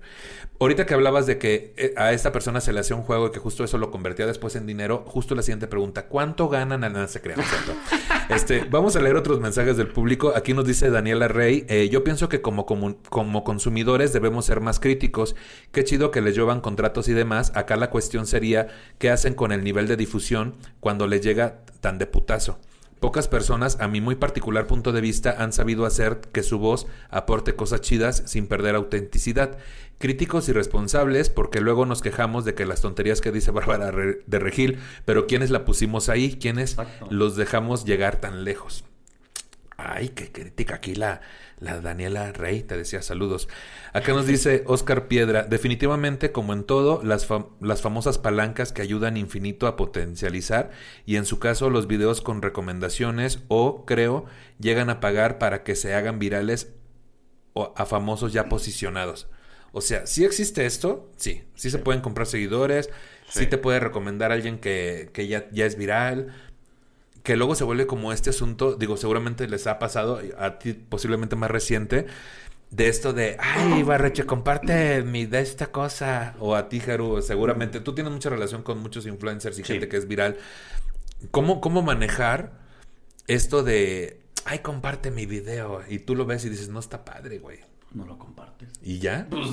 Ahorita que hablabas de que eh, a esta persona se le hacía un juego y que justo eso lo convertía después en dinero, justo la siguiente pregunta, ¿cuánto ganan al se este, vamos a leer otros mensajes del público. Aquí nos dice Daniela Rey, eh, yo pienso que como, como, como consumidores debemos ser más críticos. Qué chido que les llevan contratos y demás. Acá la cuestión sería, ¿qué hacen con el nivel de difusión cuando les llega tan de putazo? Pocas personas, a mi muy particular punto de vista, han sabido hacer que su voz aporte cosas chidas sin perder autenticidad. Críticos y responsables, porque luego nos quejamos de que las tonterías que dice Bárbara de Regil, pero ¿quiénes la pusimos ahí? ¿Quiénes Exacto. los dejamos llegar tan lejos? Ay, qué crítica aquí la, la Daniela Rey, te decía saludos. Acá nos dice Oscar Piedra, definitivamente como en todo, las, fam- las famosas palancas que ayudan infinito a potencializar y en su caso los videos con recomendaciones o, creo, llegan a pagar para que se hagan virales o a famosos ya posicionados. O sea, sí existe esto, sí, sí se pueden comprar seguidores, sí, Sí. te puede recomendar a alguien que, que ya, ya es viral, que luego se vuelve como este asunto, digo, seguramente les ha pasado, a ti posiblemente más reciente, de esto de, ay, Barreche, comparte mi de esta cosa, o a ti, Haru, seguramente, tú tienes mucha relación con muchos influencers y Sí. gente que es viral. ¿Cómo, ¿Cómo manejar esto de, ay, comparte mi video, y tú lo ves y dices, no está padre, güey? No lo compartes. ¿Y ya? Pues,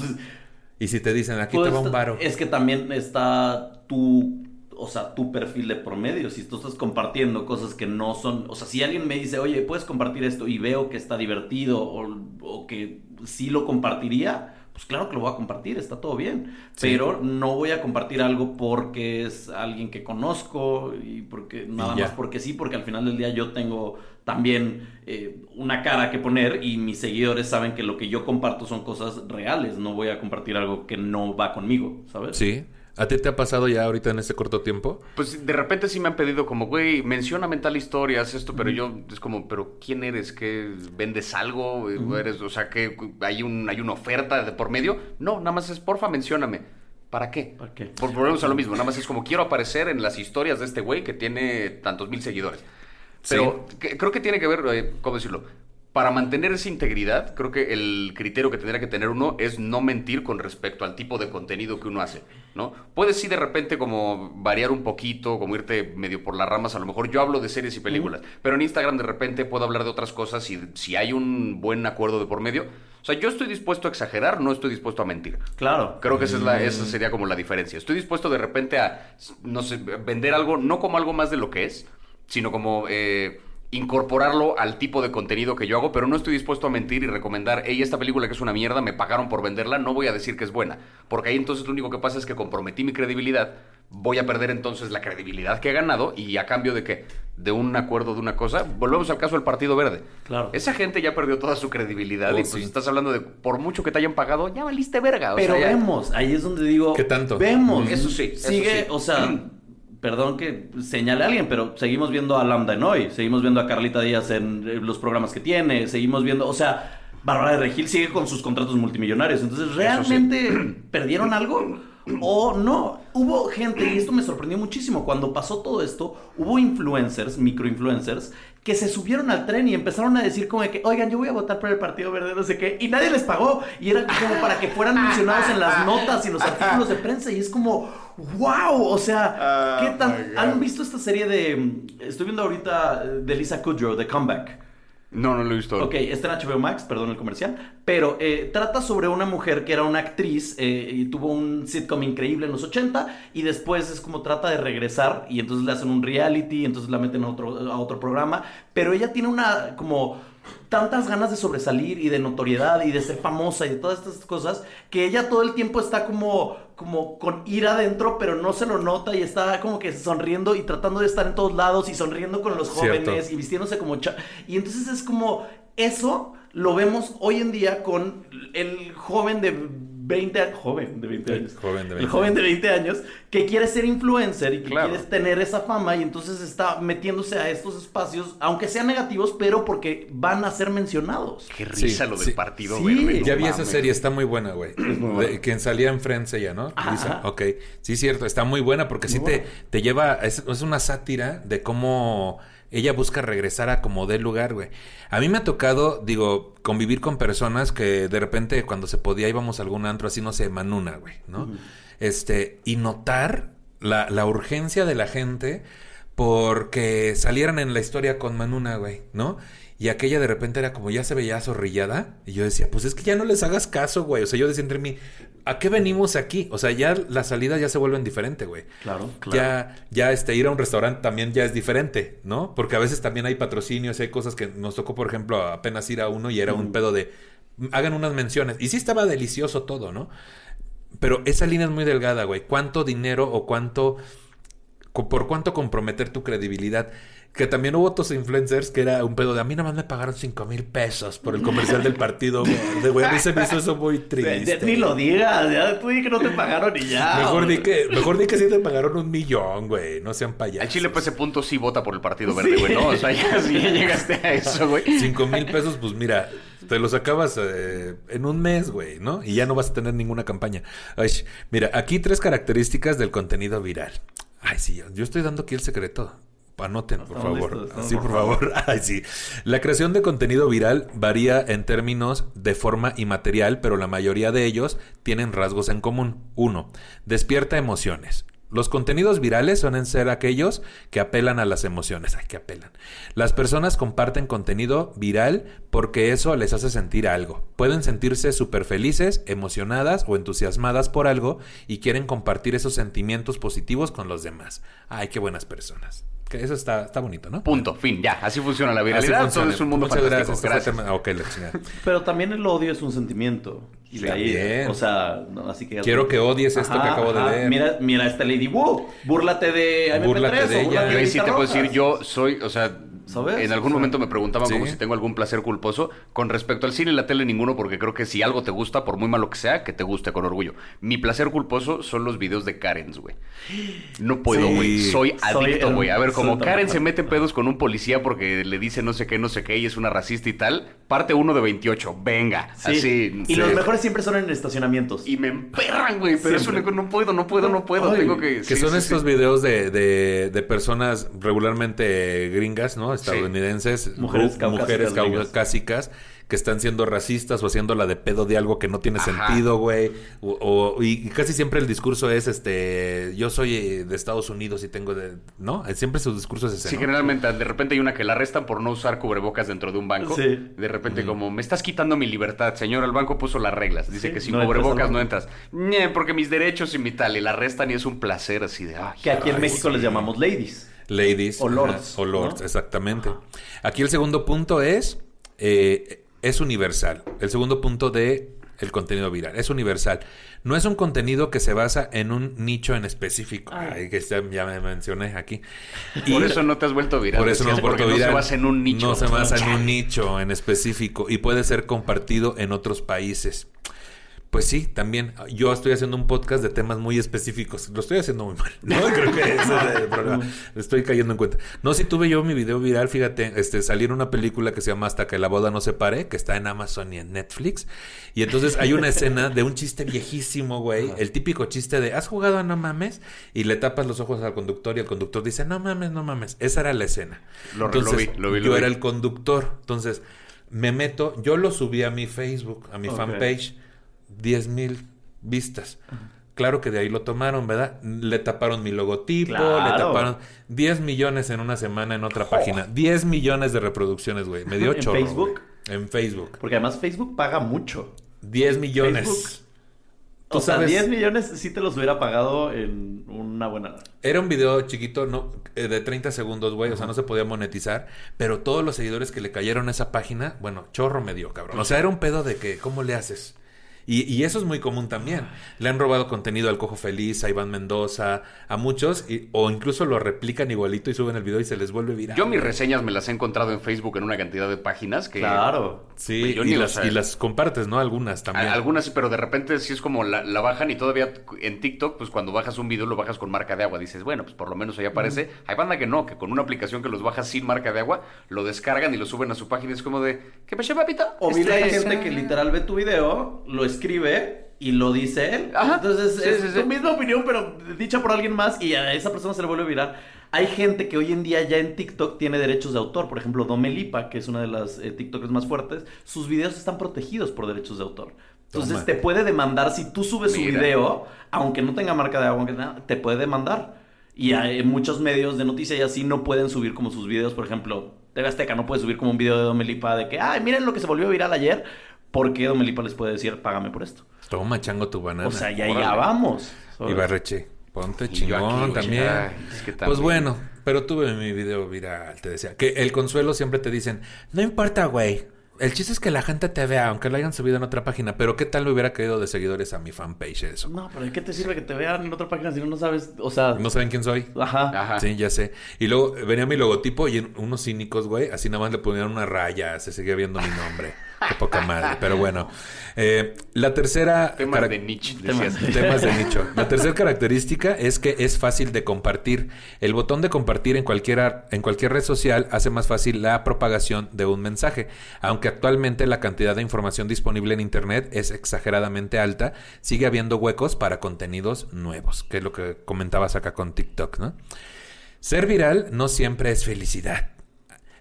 Y si te dicen, aquí pues, te va un varo. Es que también está tu, o sea, tu perfil de promedio. Si tú estás compartiendo cosas que no son, o sea, si alguien me dice, oye, puedes compartir esto y veo que está divertido o, o que sí lo compartiría, pues claro que lo voy a compartir, está todo bien. Sí. Pero no voy a compartir algo porque es alguien que conozco y porque nada más porque sí, porque al final del día yo tengo también eh, una cara que poner y mis seguidores saben que lo que yo comparto son cosas reales, no voy a compartir algo que no va conmigo, ¿sabes? Sí. ¿A ti te ha pasado ya ahorita en este corto tiempo? Pues de repente sí me han pedido como, güey, mencióname tal historia, haz esto, pero yo es como, pero ¿quién eres? ¿Qué vendes algo? ¿Eres, o sea, que hay un hay una oferta de por medio? No, nada más es, porfa, mencióname. ¿Para qué? ¿Para qué? Por volvemos a lo mismo, nada más es como quiero aparecer en las historias de este güey que tiene tantos mil seguidores. Pero que- creo que tiene que ver, eh, ¿cómo decirlo? Para mantener esa integridad, creo que el criterio que tendría que tener uno es no mentir con respecto al tipo de contenido que uno hace, ¿no? Puedes sí de repente como variar un poquito, como irte medio por las ramas, a lo mejor yo hablo de series y películas, pero en Instagram de repente puedo hablar de otras cosas y si hay un buen acuerdo de por medio, o sea, yo estoy dispuesto a exagerar, no estoy dispuesto a mentir. Claro. Creo que esa, es la, esa sería como la diferencia. Estoy dispuesto de repente a, no sé, vender algo, no como algo más de lo que es, sino como eh, incorporarlo al tipo de contenido que yo hago, pero no estoy dispuesto a mentir y recomendar, hey, esta película que es una mierda, me pagaron por venderla, no voy a decir que es buena, porque ahí entonces lo único que pasa es que comprometí mi credibilidad, voy a perder entonces la credibilidad que he ganado y a cambio de qué? De un acuerdo de una cosa, volvemos al caso del Partido Verde. Claro. Esa gente ya perdió toda su credibilidad Oh, y pues sí. estás hablando de, por mucho que te hayan pagado, ya valiste verga. o Pero sea, ya- vemos, ahí es donde digo. ¿Qué tanto? Vemos. Eso sí, eso Sigue, sí. o sea, perdón que señale a alguien, pero seguimos viendo a Lambda en hoy, seguimos viendo a Carlita Díaz en los programas que tiene, seguimos viendo, o sea, Bárbara de Regil sigue con sus contratos multimillonarios. Entonces, ¿realmente perdieron algo? O no, hubo gente, y esto me sorprendió muchísimo, cuando pasó todo esto, hubo influencers, microinfluencers, que se subieron al tren y empezaron a decir como de que, oigan, yo voy a votar por el Partido Verde, no sé qué, y nadie les pagó, y era como para que fueran mencionados en las notas y en los artículos de prensa, y es como, wow, o sea, ¿qué tan... ¿Han visto esta serie de... Estoy viendo ahorita eh, de Lisa Kudrow, de Comeback? No, no lo he visto. Ok, está en HBO Max, perdón el comercial, pero eh, trata sobre una mujer que era una actriz eh, y tuvo un sitcom increíble en los 80 y después es como trata de regresar y entonces le hacen un reality, entonces la meten a otro, a otro programa, pero ella tiene una como tantas ganas de sobresalir y de notoriedad y de ser famosa y de todas estas cosas que ella todo el tiempo está como como con ira adentro pero no se lo nota y está como que sonriendo y tratando de estar en todos lados y sonriendo con los Cierto. jóvenes y vistiéndose como cha- y entonces es como eso lo vemos hoy en día con el joven de 20 años, joven de 20 El años, joven de el 20 joven de 20 años que quiere ser influencer y que Claro. quiere tener esa fama y entonces está metiéndose a estos espacios, aunque sean negativos, pero porque van a ser mencionados. Qué risa Sí, lo del sí. partido Sí. verde. no ya vi esa serie, está muy buena, güey. De- Quien salía en Friends ella, ¿no? Lisa. Ok. Sí, cierto, está muy buena porque sí te, te lleva, es, es una sátira de cómo ella busca regresar a como del lugar, güey. A mí me ha tocado, digo, convivir con personas que de repente cuando se podía íbamos a algún antro así, no sé, Manuna, güey, ¿no? Este, y notar la, la urgencia de la gente porque salieran en la historia con Manuna, güey, ¿no? Y aquella de repente era como ya se veía zorrillada. Y yo decía, pues es que ya no les hagas caso, güey. O sea, yo decía entre mí, ¿a qué venimos aquí? O sea, ya las salidas ya se vuelven diferentes, güey. Claro, claro. Ya, ya este, ir a un restaurante también ya es diferente, ¿no? Porque a veces también hay patrocinios, hay cosas que nos tocó, por ejemplo, apenas ir a uno y era un pedo de hagan unas menciones. Y sí estaba delicioso todo, ¿no? Pero esa línea es muy delgada, güey. ¿Cuánto dinero o cuánto por cuánto comprometer tu credibilidad. Que también hubo otros influencers que era un pedo de a mí nada más me pagaron cinco mil pesos por el comercial del partido verde, güey. A mí se me hizo eso muy triste. Ni lo digas, ya tú di que no te pagaron y ya. Mejor di que, mejor di que sí te pagaron un millón, güey. No sean payasos. Al Chile, pues ese punto sí vota por el Partido Verde, güey, ¿no? O sea, ya, si ya llegaste a eso, güey. Cinco mil pesos, pues mira, te los acabas eh, en un mes, güey, ¿no? Y ya no vas a tener ninguna campaña. Ay, mira, aquí tres características del contenido viral. Ay, sí, yo estoy dando aquí el secreto. Anoten, por favor. listos, sí, por favor. Ay, sí. La creación de contenido viral varía en términos de forma y material, pero la mayoría de ellos tienen rasgos en común. Uno, despierta emociones. Los contenidos virales suelen ser aquellos que apelan a las emociones. Ay, que apelan. Las personas comparten contenido viral porque eso les hace sentir algo. Pueden sentirse súper felices, emocionadas o entusiasmadas por algo y quieren compartir esos sentimientos positivos con los demás. Ay, qué buenas personas. Que eso está, está bonito, ¿no? Punto, fin, ya. Así funciona la viralidad. Todo es un mundo Muchas fantástico. gracias. Gracias. Este fue el tema- Ok, la chingada. Pero también el odio es un sentimiento. Y de ahí, o sea, no, así que... Quiero que odies esto que acabo de ver. Mira, mira esta Lady Wu. Búrlate de MP3 Búrlate de ella. Yo ahí sí te puedo decir, yo soy, o sea, ¿Sabes? en algún O sea, momento me preguntaban sí. como si tengo algún placer culposo. Con respecto al cine y la tele, ninguno, porque creo que si algo te gusta, por muy malo que sea, que te guste con orgullo. Mi placer culposo son los videos de Karens, güey. No puedo, Sí. güey. Soy Soy adicto, güey. A ver, como Karen se mete en pedos con un policía porque le dice no sé qué, no sé qué, y es una racista y tal. Parte uno de 28, venga. Sí. Así. y sí. los mejores siempre son en estacionamientos. Y me emperran, güey. Pero eso Siempre. no, no puedo, no puedo, no puedo. Ay, Tengo que. Que sí, son sí, estos sí. videos de, de, de personas regularmente gringas, ¿no? Estadounidenses, Mujeres mujeres caucásicas que están siendo racistas o haciéndola de pedo de algo que no tiene Ajá. sentido, güey. O, o- y casi siempre el discurso es, este, yo soy eh, de Estados Unidos y tengo de, ¿no? Siempre su discurso es ese, Sí, ¿no? generalmente de repente hay una que la arrestan por no usar cubrebocas dentro de un banco. Sí. De repente como, me estás quitando mi libertad, señor, el banco puso las reglas. Dice Sí, que sin no cubrebocas no entras. Porque mis derechos y mi tal. Y la arrestan y es un placer así de, ay, Que aquí en México sí. les llamamos ladies. Ladies. O ajá, lords, O lords, ¿no? exactamente. Aquí el segundo punto es, eh, es universal. El segundo punto de el contenido viral. Es universal. No es un contenido que se basa en un nicho en específico. Ay. Que ya, me mencioné aquí. Por eso no te has vuelto viral. por eso no puerto porque viral. No se basa en un nicho. No se basa en un nicho en específico y puede ser compartido en otros países. Pues sí, también. Yo estoy haciendo un podcast de temas muy específicos. Lo estoy haciendo muy mal. No, creo que ese es el problema. Estoy cayendo en cuenta. No, si tuve yo mi video viral, fíjate, este, salió en una película que se llama Hasta que la boda no se pare, que está en Amazon y en Netflix. Y entonces hay una escena de un chiste viejísimo, güey. El típico chiste de, ¿has jugado a no mames? Y le tapas los ojos al conductor y el conductor dice, no mames, no mames. Esa era la escena. Lo- lo entonces, vi, lo vi, lo yo vi. era el conductor. Entonces, me meto, yo lo subí a mi Facebook, a mi Ok. fanpage, 10 mil vistas. Claro que de ahí lo tomaron, ¿verdad? Le taparon mi logotipo, le taparon 10 millones en una semana en otra página. 10 millones de reproducciones, güey. Me dio ¿En chorro. Facebook? güey. En Facebook. Porque además Facebook paga mucho. 10 millones. Facebook. Tú O sea, sabes- 10 millones sí te los hubiera pagado en una buena... Era un video chiquito, no, eh, de 30 segundos, güey. O sea, no se podía monetizar. Pero todos los seguidores que le cayeron a esa página, bueno, chorro me dio, cabrón. O sea, era un pedo de que, ¿cómo le haces? Y, y eso es muy común también. Le han robado contenido al Cojo Feliz, a Iván Mendoza, a muchos, y- o incluso lo replican igualito y suben el video y se les vuelve viral. Yo mis reseñas me las he encontrado en Facebook en una cantidad de páginas que... Claro. Sí, Yo y ni, o las, sea, y las compartes, ¿no? Algunas también. Algunas sí, pero de repente sí es como la, la bajan y todavía en TikTok, pues cuando bajas un video lo bajas con marca de agua. Dices, bueno, pues por lo menos ahí aparece. Hay banda que no, que con una aplicación que los baja sin marca de agua, lo descargan y lo suben a su página. Es como de, ¿qué pasó, papito? O mira, hay Este- gente que literal ve tu video, lo escribe y lo dice él. Ajá. Entonces Sí, es sí, tu sí. misma opinión, pero dicha por alguien más y a esa persona se le vuelve viral. Hay gente que hoy en día ya en TikTok tiene derechos de autor. Por ejemplo, Domelipa, que es una de las eh, TikTokers más fuertes, sus videos están protegidos por derechos de autor. Entonces Toma. te puede demandar si tú subes su video, aunque no tenga marca de agua, aunque nada, te puede demandar. Y hay muchos medios de noticias y así no pueden subir como sus videos. Por ejemplo, TV Azteca no puede subir como un video de Domelipa de que, ay, miren lo que se volvió viral ayer. Porque Domelipa les puede decir, págame por esto. Toma, chango, tu banana. O sea, ya, ya vamos. Y Barreche, ponte chingón aquí, también. ay, es que Pues bueno, pero tuve mi video viral, te decía. Que el consuelo siempre te dicen, no importa, güey. El chiste es que la gente te vea, aunque lo hayan subido en otra página. Pero ¿qué tal le hubiera caído de seguidores a mi fanpage eso? No, pero ¿de qué te sirve que te vean en otra página si no, no sabes? O sea, ¿No saben quién soy? ajá. Ajá. Sí, ya sé. Y luego venía mi logotipo y en- unos cínicos, güey, así nada más le ponían una raya, se seguía viendo mi nombre. Qué poca madre. Pero bueno. Eh, la tercera... Temas de niche, Temas-. Temas de nicho. La tercera característica es que es fácil de compartir. El botón de compartir en cualquier, en cualquier red social hace más fácil la propagación de un mensaje. Aunque actualmente la cantidad de información disponible en Internet es exageradamente alta, sigue habiendo huecos para contenidos nuevos, que es lo que comentabas acá con TikTok, ¿no? Ser viral no siempre es felicidad.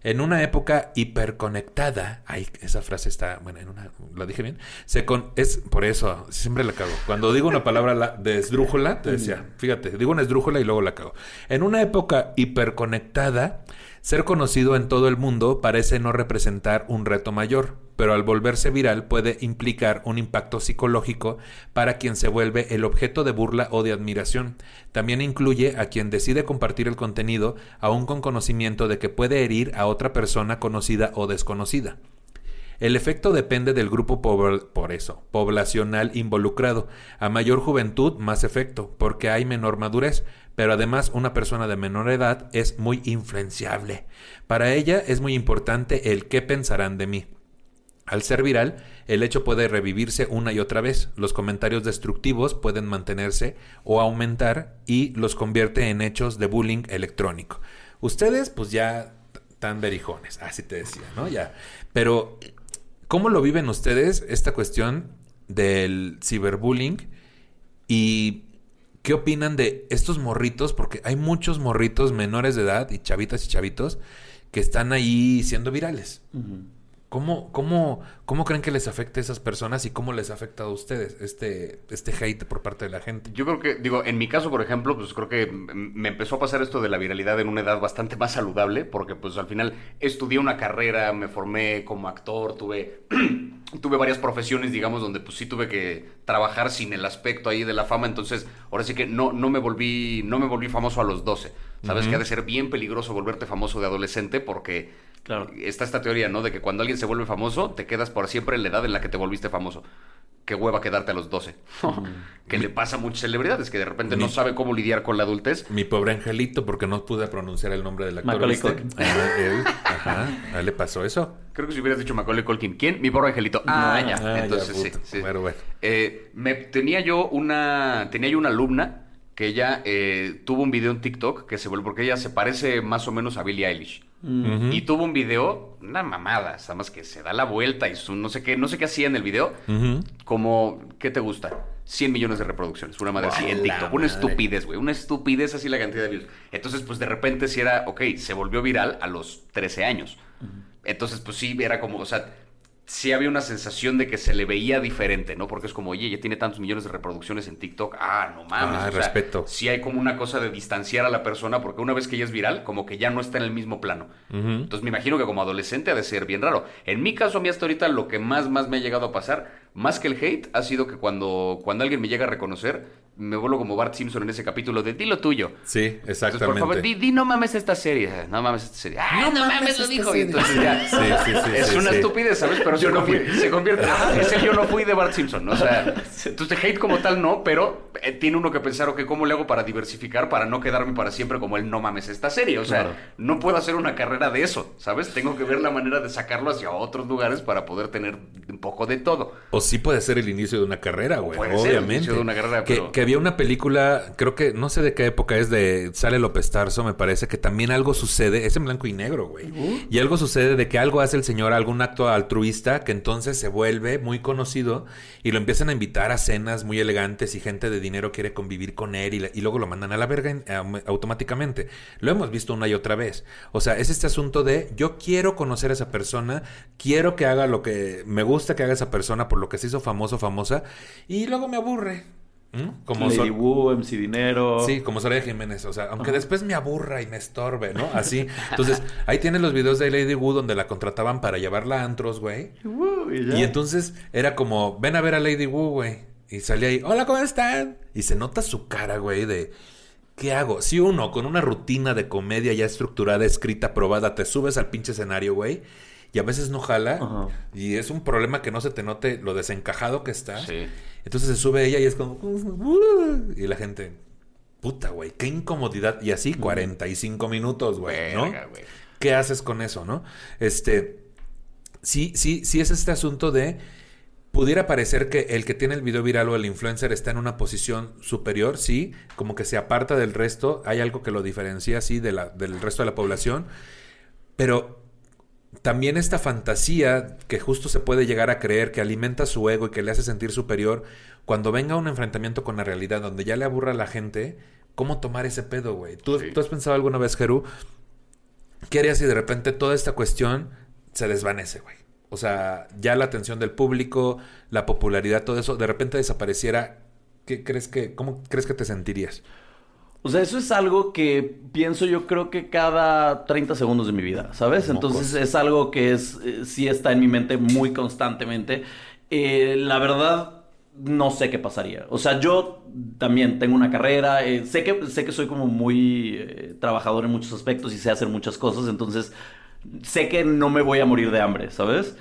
En una época hiperconectada, ay, esa frase está, bueno, en una, ¿la dije bien? Se con, es, por eso, siempre la cago. Cuando digo una palabra la, de esdrújula, te decía, fíjate, digo una esdrújula y luego la cago. En una época hiperconectada, ser conocido en todo el mundo parece no representar un reto mayor, pero al volverse viral puede implicar un impacto psicológico para quien se vuelve el objeto de burla o de admiración. También incluye a quien decide compartir el contenido aún con conocimiento de que puede herir a otra persona conocida o desconocida. El efecto depende del grupo por eso, poblacional involucrado. A mayor juventud, más efecto, porque hay menor madurez, pero además una persona de menor edad es muy influenciable. Para ella es muy importante el qué pensarán de mí. Al ser viral, el hecho puede revivirse una y otra vez. Los comentarios destructivos pueden mantenerse o aumentar y los convierte en hechos de bullying electrónico. Ustedes, pues ya tan berijones, así te decía, ¿no? Ya. Pero, ¿cómo lo viven ustedes esta cuestión del ciberbullying? Y ¿qué opinan de estos morritos? Porque hay muchos morritos menores de edad y chavitas y chavitos que están ahí siendo virales. ¿Cómo, cómo, ¿Cómo creen que les afecta a esas personas y cómo les ha afectado a ustedes este, este hate por parte de la gente? Yo creo que, digo, en mi caso, por ejemplo, pues creo que me empezó a pasar esto de la viralidad en una edad bastante más saludable, porque pues al final estudié una carrera, me formé como actor, tuve, tuve varias profesiones, digamos, donde pues sí tuve que trabajar sin el aspecto ahí de la fama, entonces ahora sí que no, no me volví, no me volví famoso a los 12. Sabes Ujú. que ha de ser bien peligroso volverte famoso de adolescente porque Claro. está esta teoría, ¿no? De que cuando alguien se vuelve famoso, te quedas por siempre en la edad en la que te volviste famoso. Qué hueva quedarte a los 12. que le pasa a muchas celebridades que de repente no sabe cómo lidiar con la adultez. Mi pobre angelito, porque no pude pronunciar el nombre del actor. Macaulay ¿viste? Culkin. Ah, él, ajá, ¿a él le pasó eso? Creo que si hubieras dicho Macaulay Culkin, ¿quién? Mi pobre angelito. Ah, ya. Ah, ya, Entonces sí, sí. Bueno, bueno. Eh, me, tenía yo una tenía yo una alumna que ella eh, tuvo un video en TikTok que se vuelve porque ella se parece más o menos a Billie Eilish. Y tuvo un video, una mamada, nada más que se da la vuelta y su- no sé qué, no sé qué hacía en el video, como, ¿qué te gusta? 100 millones de reproducciones, una madre así en ¡A la TikTok, una estupidez, güey, una estupidez así la cantidad de views. Entonces, pues de repente si era, ok, se volvió viral a los 13 años. Entonces, pues sí, era como, o sea, sí había una sensación de que se le veía diferente, ¿no? Porque es como, oye, ya tiene tantos millones de reproducciones en TikTok. Ah, no mames. Ah, o sea, respeto. Sí hay como una cosa de distanciar a la persona, porque una vez que ella es viral, como que ya no está en el mismo plano. Entonces me imagino que como adolescente ha de ser bien raro. En mi caso, a mí hasta ahorita lo que más, más me ha llegado a pasar, más que el hate, ha sido que cuando, cuando alguien me llega a reconocer, me vuelvo como Bart Simpson en ese capítulo de di lo tuyo. Sí, Entonces, exactamente. por favor, di, di no mames esta serie. No mames esta serie. ¡Ah, no, mames, lo dijo! Y entonces ya. Sí, sí, sí, es sí, una sí. estupidez, ¿sabes? Pero se, convierte, se convierte. Es el yo no fui de Bart Simpson, ¿no? O sea, entonces hate como tal no, pero eh, tiene uno que pensar, ok, ¿cómo le hago para diversificar, para no quedarme para siempre como el no mames esta serie? O sea, Claro. no puedo hacer una carrera de eso, ¿sabes? Tengo que ver la manera de sacarlo hacia otros lugares para poder tener un poco de todo. O sí puede ser el inicio de una carrera, güey. Puede ser el Obviamente. inicio de una carrera, que, pero- que había una película, creo que, no sé de qué época es, de Sale López Tarso, me parece, que también algo sucede, es en blanco y negro, güey. Y algo sucede de que algo hace el señor, algún acto altruista, que entonces se vuelve muy conocido y lo empiezan a invitar a cenas muy elegantes y gente de dinero quiere convivir con él y, la- y luego lo mandan a la verga en- am- automáticamente. Lo hemos visto una y otra vez. O sea, es este asunto de yo quiero conocer a esa persona, quiero que haga lo que me gusta que haga esa persona por lo que se hizo famoso, famosa, y luego me aburre. ¿Mm? Como Lady Wu, MC Dinero. Sí, como Soraya Jiménez, o sea, aunque después me aburra y me estorbe, ¿no? Así. Entonces, ahí tienes los videos de Lady Wu donde la contrataban para llevarla a antros, güey. Y. Y entonces era como, ven a ver a Lady Wu, güey. Y salía ahí, hola, ¿cómo están? Y se nota su cara, güey, de, ¿qué hago? Si uno con una rutina de comedia ya estructurada, escrita, probada, te subes al pinche escenario, güey, y a veces no jala, Ajá. y es un problema que no se te note lo desencajado que estás. Sí. Entonces se sube ella y es como, y la gente, puta, güey, qué incomodidad. Y así 45 minutos, güey, ¿no? Verga, güey. ¿Qué haces con eso, no? Este, sí, sí, sí es este asunto de pudiera parecer que el que tiene el video viral o el influencer está en una posición superior, sí, como que se aparta del resto, hay algo que lo diferencia, sí, de la, del resto de la población, pero también esta fantasía que justo se puede llegar a creer, que alimenta su ego y que le hace sentir superior, cuando venga un enfrentamiento con la realidad donde ya le aburra a la gente, ¿cómo tomar ese pedo, güey? ¿Tú, Sí. ¿Tú has pensado alguna vez, Jeru, qué harías si de repente toda esta cuestión se desvanece, güey? O sea, ya la atención del público, la popularidad, todo eso, de repente desapareciera. ¿Qué crees que, cómo crees que te sentirías? O sea, eso es algo que pienso yo creo que cada 30 segundos de mi vida, ¿sabes? Entonces es algo que es eh, sí está en mi mente muy constantemente. Eh, la verdad, no sé qué pasaría. O sea, yo también tengo una carrera, eh, sé, que, sé que soy como muy eh, trabajador en muchos aspectos y sé hacer muchas cosas, entonces sé que no me voy a morir de hambre, ¿sabes?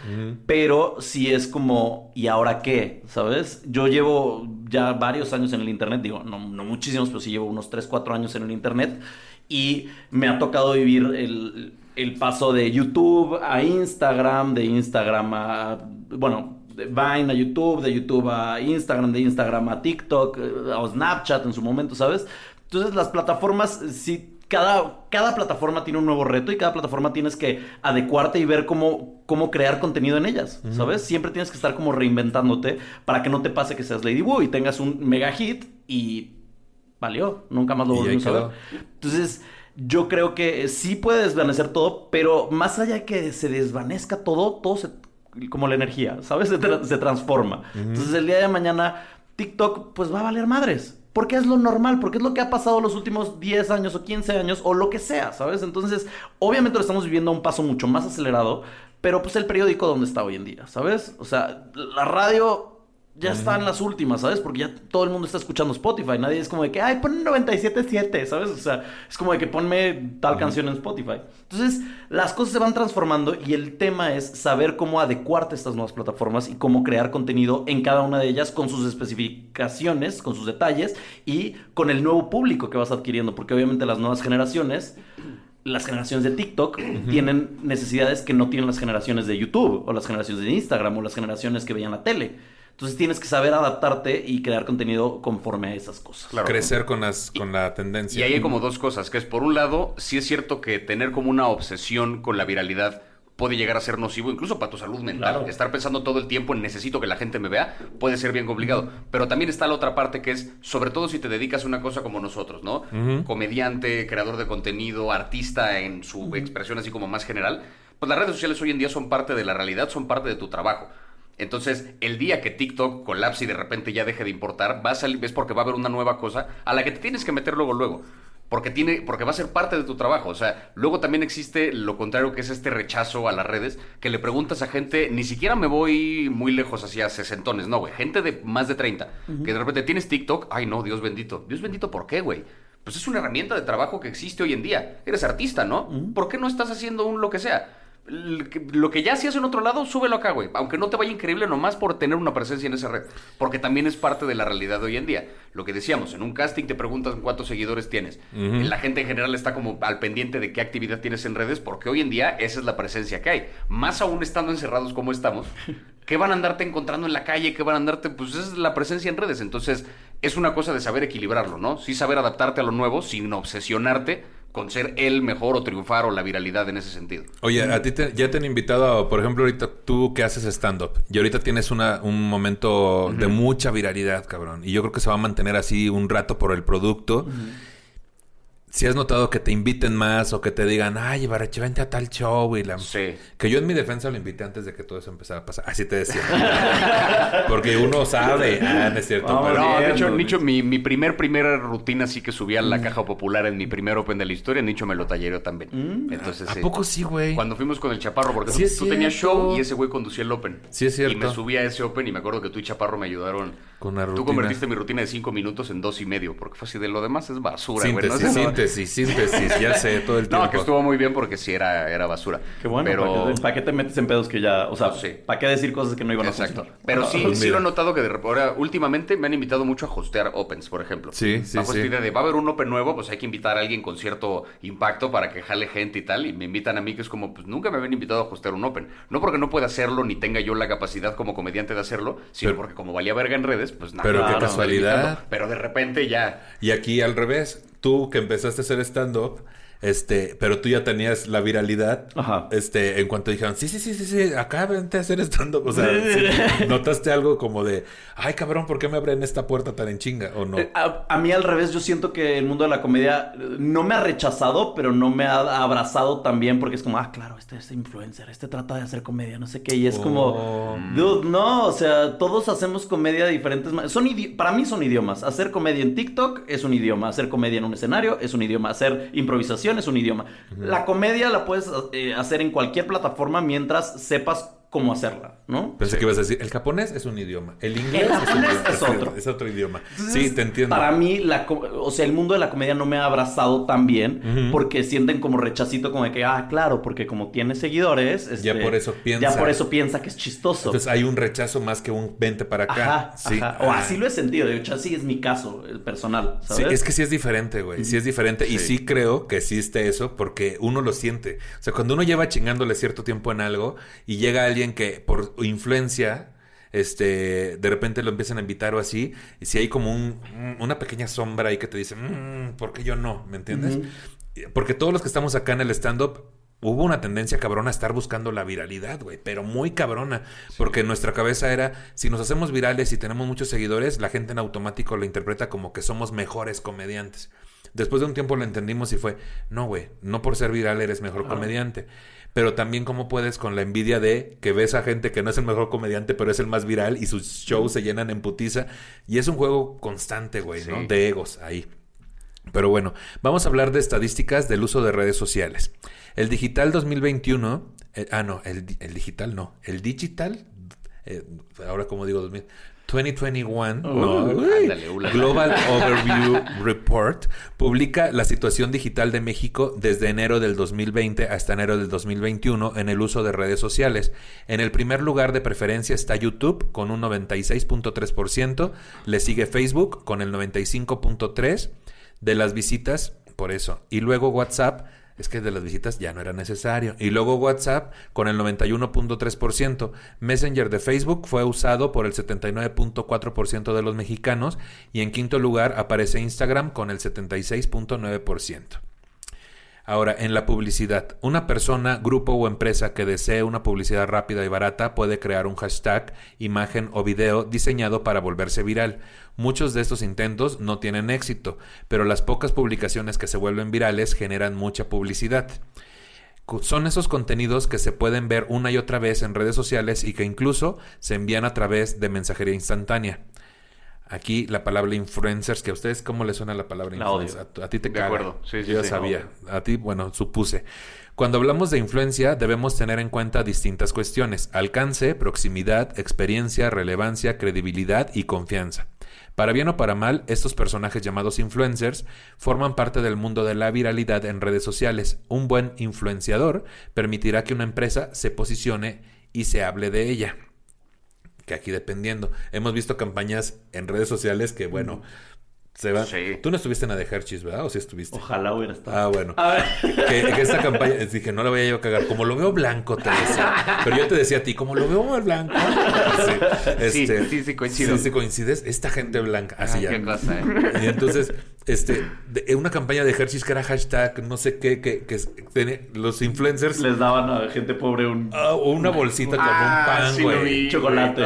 Pero sí es como, ¿y ahora qué? ¿Sabes? Yo llevo ya varios años en el Internet, digo, no, no muchísimos, pero sí llevo unos 3, 4 años en el Internet y me ha tocado vivir el, el paso de YouTube a Instagram, de Instagram a, bueno, de Vine a YouTube, de YouTube a Instagram, de Instagram a TikTok, eh, a Snapchat en su momento, ¿sabes? Entonces las plataformas, eh, sí, cada, cada plataforma tiene un nuevo reto y cada plataforma tienes que adecuarte y ver cómo, cómo crear contenido en ellas, ¿sabes? Siempre tienes que estar como reinventándote para que no te pase que seas Lady Wu y tengas un mega hit y valió, nunca más lo volvimos a ver. Entonces, yo creo que sí puede desvanecer todo, pero más allá de que se desvanezca todo, todo se, como la energía, ¿sabes? Se, tra- se transforma. Entonces, el día de mañana, TikTok, pues va a valer madres. Porque es lo normal, porque es lo que ha pasado los últimos 10 años o 15 años o lo que sea, ¿sabes? Entonces, obviamente lo estamos viviendo a un paso mucho más acelerado, pero pues el periódico donde está hoy en día, ¿sabes? O sea, la radio ya está en las últimas, ¿sabes? Porque ya todo el mundo está escuchando Spotify. Nadie es como de que, ay, pon 97.7, ¿sabes? O sea, es como de que ponme tal canción en Spotify. Entonces, las cosas se van transformando y el tema es saber cómo adecuarte a estas nuevas plataformas y cómo crear contenido en cada una de ellas con sus especificaciones, con sus detalles y con el nuevo público que vas adquiriendo. Porque obviamente las nuevas generaciones las generaciones de TikTok tienen necesidades que no tienen las generaciones de YouTube o las generaciones de Instagram o las generaciones que veían la tele. Entonces tienes que saber adaptarte y crear contenido conforme a esas cosas. Claro. Crecer con, las, con la Y tendencia. ahí hay como dos cosas, que es por un lado, sí es cierto que tener como una obsesión con la viralidad puede llegar a ser nocivo, incluso para tu salud mental. Claro. Estar pensando todo el tiempo en necesito que la gente me vea puede ser bien complicado. Pero también está la otra parte que es, sobre todo si te dedicas a una cosa como nosotros, ¿no? Comediante, creador de contenido, artista en su expresión así como más general. Pues las redes sociales hoy en día son parte de la realidad, son parte de tu trabajo. Entonces, el día que TikTok colapse y de repente ya deje de importar, va a salir, es porque va a haber una nueva cosa a la que te tienes que meter luego, luego. Porque, tiene, porque va a ser parte de tu trabajo. O sea, luego también existe lo contrario que es este rechazo a las redes, que le preguntas a gente, ni siquiera me voy muy lejos hacia sesentones, no, güey. Gente de más de 30, que de repente tienes TikTok, ay no, Dios bendito. Dios bendito, ¿por qué, güey? Pues es una herramienta de trabajo que existe hoy en día. Eres artista, ¿no? ¿Por qué no estás haciendo un lo que sea? Lo que ya hacías en otro lado, súbelo acá, güey. Aunque no te vaya increíble nomás por tener una presencia en esa red. Porque también es parte de la realidad de hoy en día. Lo que decíamos, en un casting te preguntan cuántos seguidores tienes. La gente en general está como al pendiente de qué actividad tienes en redes, porque hoy en día esa es la presencia que hay. Más aún estando encerrados como estamos, ¿Qué van a andarte encontrando en la calle? ¿Qué van a andarte? Pues es la presencia en redes. Entonces, es una cosa de saber equilibrarlo, ¿no? Sí saber adaptarte a lo nuevo sin obsesionarte con ser el mejor o triunfar o la viralidad en ese sentido. Oye, a ti te- ya te han invitado, por ejemplo, ahorita tú que haces stand-up y ahorita tienes una, un momento de mucha viralidad, cabrón. Y yo creo que se va a mantener así un rato por el producto. Si has notado que te inviten más o que te digan, ay, Ibarreche, vente a tal show y la... Sí. Que yo en mi defensa lo invité antes de que todo eso empezara a pasar. Así te decía. Porque uno sabe. Ah, no es cierto. Vamos pero- No, de hecho, Nicho, mi, mi primer, primera rutina sí que subí a la caja popular en mi primer Open de la historia, Nicho me lo tallereó también. Entonces, ¿A sí. poco sí, güey? Cuando fuimos con el Chaparro, porque Sí tú, tú tenías show y ese güey conducía el Open. Sí es cierto. Y me subí a ese Open y me acuerdo que tú y Chaparro me ayudaron. Con una Tú rutina. convertiste mi rutina de cinco minutos en dos y medio, porque fue así de lo demás es basura, güey. Síntesis, ¿no? No- síntesis, síntesis. Ya sé, todo el tiempo. No, que estuvo muy bien porque sí era, era basura. Qué bueno, Pero... ¿para, qué, te metes en pedos que ya, o sea, Sí. ¿para qué decir cosas que no iban a Exacto. funcionar? Pero sí, Pues sí lo he notado que de repente, ahora, últimamente me han invitado mucho a hostear Opens, por ejemplo. Sí, sí, Bajo sí. esta idea de va a haber un Open nuevo, pues hay que invitar a alguien con cierto impacto para que jale gente y tal. Y me invitan a mí, que es como, pues nunca me habían invitado a hostear un Open. No porque no pueda hacerlo ni tenga yo la capacidad como comediante de hacerlo, sino Pero- porque como valía verga en redes, pues nada. Pero qué casualidad. Pero de repente ya. Y aquí al revés, tú que empezaste a hacer stand-up, este, pero tú ya tenías la viralidad, Ajá. este, en cuanto dijeron, sí, sí, sí, sí, sí, acá vente a hacer stand-up, o sea, sí, notaste algo como de, ay cabrón, ¿por qué me abren esta puerta tan en chinga? ¿O no? Eh, A, a mí al revés, yo siento que el mundo de la comedia no me ha rechazado, pero no me ha abrazado también porque es como, ah, claro, este es influencer, este trata de hacer comedia, no sé qué, y es Oh. como, dude, no, o sea, todos hacemos comedia de diferentes maneras. Son para mí son idiomas. Hacer comedia en TikTok es un idioma, hacer comedia en un escenario es un idioma, hacer improvisación es un idioma. La comedia la puedes eh, hacer en cualquier plataforma mientras sepas cómo hacerla, ¿no? Pensé que ibas a decir, el japonés es un idioma, el inglés El es, un idioma, es otro. es otro idioma. Entonces, sí, te entiendo. Para mí, la, o sea, el mundo de la comedia no me ha abrazado tan bien Ujú. porque sienten como rechacito, como de que, ah, claro, porque como tiene seguidores, este, Ya por eso piensa. Ya por eso piensa que es chistoso. Entonces hay un rechazo más que un vente para acá. ajá, sí. ajá. O Ah. así lo he sentido. De hecho, así es mi caso el personal, Sí, es que sí es diferente, güey. Sí es diferente. Y sí creo que existe eso porque uno lo siente. O sea, cuando uno lleva chingándole cierto tiempo en algo y llega alguien que por influencia, este, de repente lo empiezan a invitar o así, y si hay como un, un- una pequeña sombra ahí que te dice, "Mm, ¿por qué yo no? ¿Me entiendes? Porque todos los que estamos acá en el stand-up, hubo una tendencia cabrona a estar buscando la viralidad, güey, pero muy cabrona, porque nuestra cabeza era, si nos hacemos virales y tenemos muchos seguidores, la gente en automático lo interpreta como que somos mejores comediantes. Después de un tiempo lo entendimos y fue, no, güey, no por ser viral eres mejor comediante, pero también cómo puedes con la envidia de que ves a gente que no es el mejor comediante, pero es el más viral y sus shows se llenan en putiza, y es un juego constante, güey, ¿no? Sí. De egos ahí. Pero bueno, vamos a hablar de estadísticas del uso de redes sociales. El digital 2021, eh, ah, no, el, el digital no, el digital, eh, ahora como digo, 2000, 2021, no, Uy, uy, ándale, ula. Global Overview Report publica la situación digital de México desde enero del 2020 hasta enero del 2021 en el uso de redes sociales. En el primer lugar de preferencia está YouTube con un 96.3%, le sigue Facebook con el 95.3% de las visitas, por eso, y luego WhatsApp. Es que de las visitas ya no era necesario. Y luego WhatsApp con el 91.3%. Messenger de Facebook fue usado por el 79.4% de los mexicanos. Y en quinto lugar aparece Instagram con el 76.9%. Ahora, en la publicidad, una persona, grupo o empresa que desee una publicidad rápida y barata puede crear un hashtag, imagen o video diseñado para volverse viral. Muchos de estos intentos no tienen éxito, pero las pocas publicaciones que se vuelven virales generan mucha publicidad. Son esos contenidos que se pueden ver una y otra vez en redes sociales y que incluso se envían a través de mensajería instantánea. Aquí la palabra influencers, que a ustedes, ¿cómo les suena la palabra La influencer? A, a ti te De caga. acuerdo. Sí, sí, Yo ya sí. sabía. A ti, bueno, supuse. Cuando hablamos de influencia, debemos tener en cuenta distintas cuestiones: alcance, proximidad, experiencia, relevancia, credibilidad y confianza. Para bien o para mal, estos personajes llamados influencers forman parte del mundo de la viralidad en redes sociales. Un buen influenciador permitirá que una empresa se posicione y se hable de ella que aquí dependiendo. Hemos visto campañas en redes sociales que, bueno, Se va. Sí. Tú no estuviste en la de Hershey's, ¿verdad? ¿O sí estuviste? Ojalá hubiera estado. Ah, bueno. A ver. Que, que esta campaña, dije, no la voy a yo a cagar. Como lo veo blanco, te decía. Pero yo te decía a ti, como lo veo muy blanco. Sí, Sí, sí, sí, coincido. Sí, sí, coincides. Esta gente blanca. Así Ah, ya. qué cosa, ¿eh? Y entonces, este, de- una campaña de Hershey's que era hashtag, no sé qué, que, que los influencers. Les daban a gente pobre un ah, o una bolsita con Ah, un pan, sí güey. chocolate.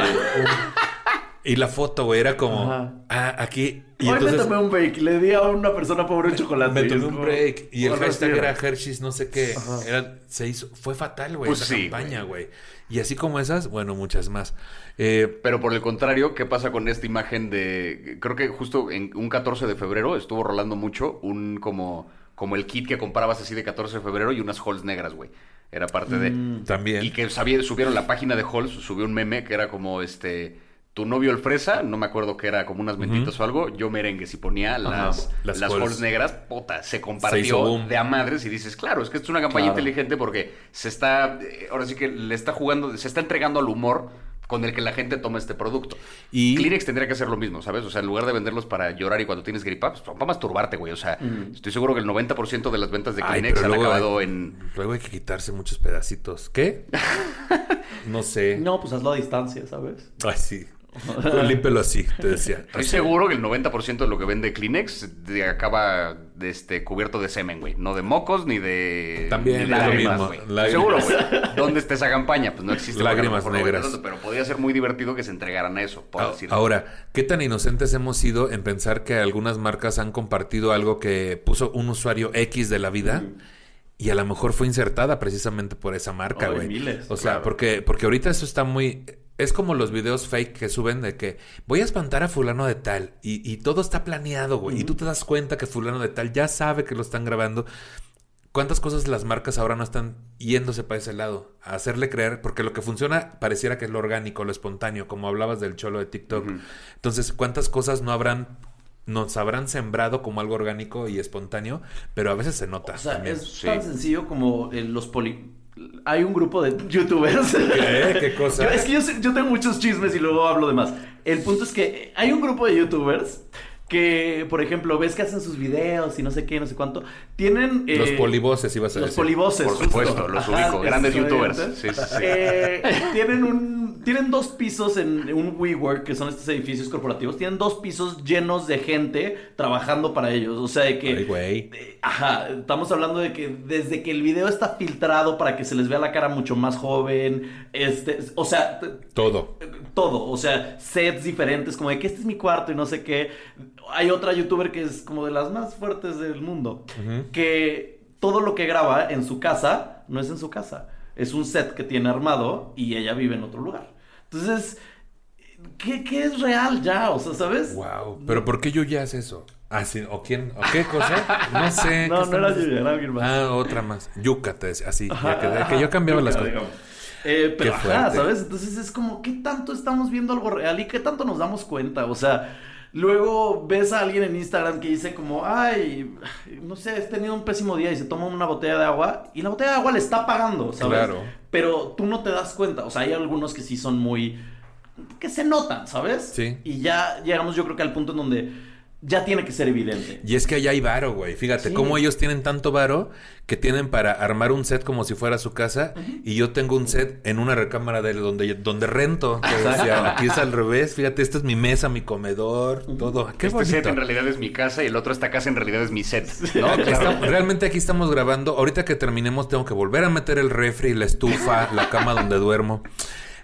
Y la foto, güey, era como, Ajá. ah, aquí. Y Hoy entonces me tomé un break. Le di a una persona pobre un chocolate. me Y tomé un como- break. Y el hashtag era Hershey's, no sé qué. Era, se hizo, fue fatal, güey, Pues esa sí, campaña, güey. Y así como esas, bueno, muchas más. Eh, Pero por el contrario, ¿qué pasa con esta imagen de... Creo que justo en un 14 de febrero estuvo rolando mucho un como, como el kit que comprabas así de 14 de febrero y unas halls negras, güey. Era parte de... también. Y que sabía- subieron la página de halls, subió un meme que era como este... Tu novio el fresa, no me acuerdo que era como unas mentitas o algo, yo merengues y ponía las, Las las, halls negras, puta, se compartió de a madres y dices, claro, es que esto es una campaña Claro. inteligente porque se está, eh, ahora sí que le está jugando, se está entregando al humor con el que la gente toma este producto. Y- Kleenex tendría que hacer lo mismo, ¿sabes? O sea, en lugar de venderlos para llorar y cuando tienes gripa, pues para masturbarte, güey. O sea, estoy seguro que el 90% de las ventas de Ay, Kleenex pero han acabado hay- en... Luego hay que quitarse muchos pedacitos. ¿Qué? no sé. No, pues hazlo a distancia, ¿sabes? Ay, sí. Límpelo así, te decía. Estoy Así. seguro que el 90% de lo que vende Kleenex de- acaba de este, cubierto de semen, güey. No de mocos ni de. También ni de es lo lágrimas, mismo, güey. Seguro, güey. ¿Dónde está esa campaña? Pues no existe. Lágrimas no negras. tanto, Pero podría ser muy divertido que se entregaran a eso, por Ah, decir. Ahora, ¿qué tan inocentes hemos sido en pensar que algunas marcas han compartido algo que puso un usuario X de la vida? Y a lo mejor fue insertada precisamente por esa marca, güey. miles, o sea, claro. porque, porque ahorita eso está muy... Es como los videos fake que suben de que voy a espantar a fulano de tal y, y todo está planeado, güey. Y tú te das cuenta que fulano de tal ya sabe que lo están grabando. ¿Cuántas cosas las marcas ahora no están yéndose para ese lado? A hacerle creer, porque lo que funciona pareciera que es lo orgánico, lo espontáneo, como hablabas del cholo de TikTok. Entonces, ¿cuántas cosas no habrán, nos habrán sembrado como algo orgánico y espontáneo? Pero a veces se nota. O sea, también. es Sí. tan sencillo como eh, los poli... Hay un grupo de youtubers. ¿Qué? ¿Qué cosa? Yo- es que yo tengo muchos chismes y luego hablo de más. El punto es que hay un grupo de youtubers que, por ejemplo, ves que hacen sus videos y no sé qué, no sé cuánto. Tienen... eh, Los polivoces, ibas a Los decir. polivoces. Por justo. supuesto, los ubico. Grandes youtubers. Sí, sí, sí. Eh, tienen un tienen dos pisos en un WeWork, que son estos edificios corporativos. Tienen dos pisos llenos de gente trabajando para ellos. O sea, de que... Ay, güey. eh, Ajá, estamos hablando de que desde que el video está filtrado para que se les vea la cara mucho más joven, este, o sea, Todo. todo, o sea, sets diferentes, como de que este es mi cuarto y no sé qué. Hay otra youtuber que es como de las más fuertes del mundo, que todo lo que graba en su casa no es en su casa, es un set que tiene armado y ella vive en otro lugar. Entonces, ¿qué, qué es real ya? O sea, ¿sabes? Wow. ¿Pero por qué Yuya hace eso? Ah, sí. ¿O quién? ¿O qué cosa? No sé. No, ¿qué no era Yuya, era alguien más. Ah, otra más. Yuca, te decía. Así. ya que, que yo cambiaba las cosas. Eh, pero ajá. ¿sabes? Entonces es como, ¿qué tanto estamos viendo algo real y qué tanto nos damos cuenta? O sea, luego ves a alguien en Instagram que dice como, ay, no sé, he tenido un pésimo día y se toma una botella de agua y la botella de agua le está pagando, ¿sabes? Claro. Pero tú no te das cuenta. O sea, hay algunos que sí son muy... que se notan, ¿sabes? Sí. Y ya llegamos yo creo que al punto en donde ya tiene que ser evidente. Y es que allá hay varo, güey. Fíjate, Sí. cómo ellos tienen tanto varo que tienen para armar un set como si fuera su casa. Y yo tengo un set en una recámara de donde, donde rento. Que decía, aquí es al revés. Fíjate, esta es mi mesa, mi comedor, todo. Qué este set en realidad es mi casa y el otro esta casa en realidad es mi set. ¿no? Claro. estamos- realmente aquí estamos grabando. Ahorita que terminemos tengo que volver a meter el refri, la estufa, la cama donde duermo.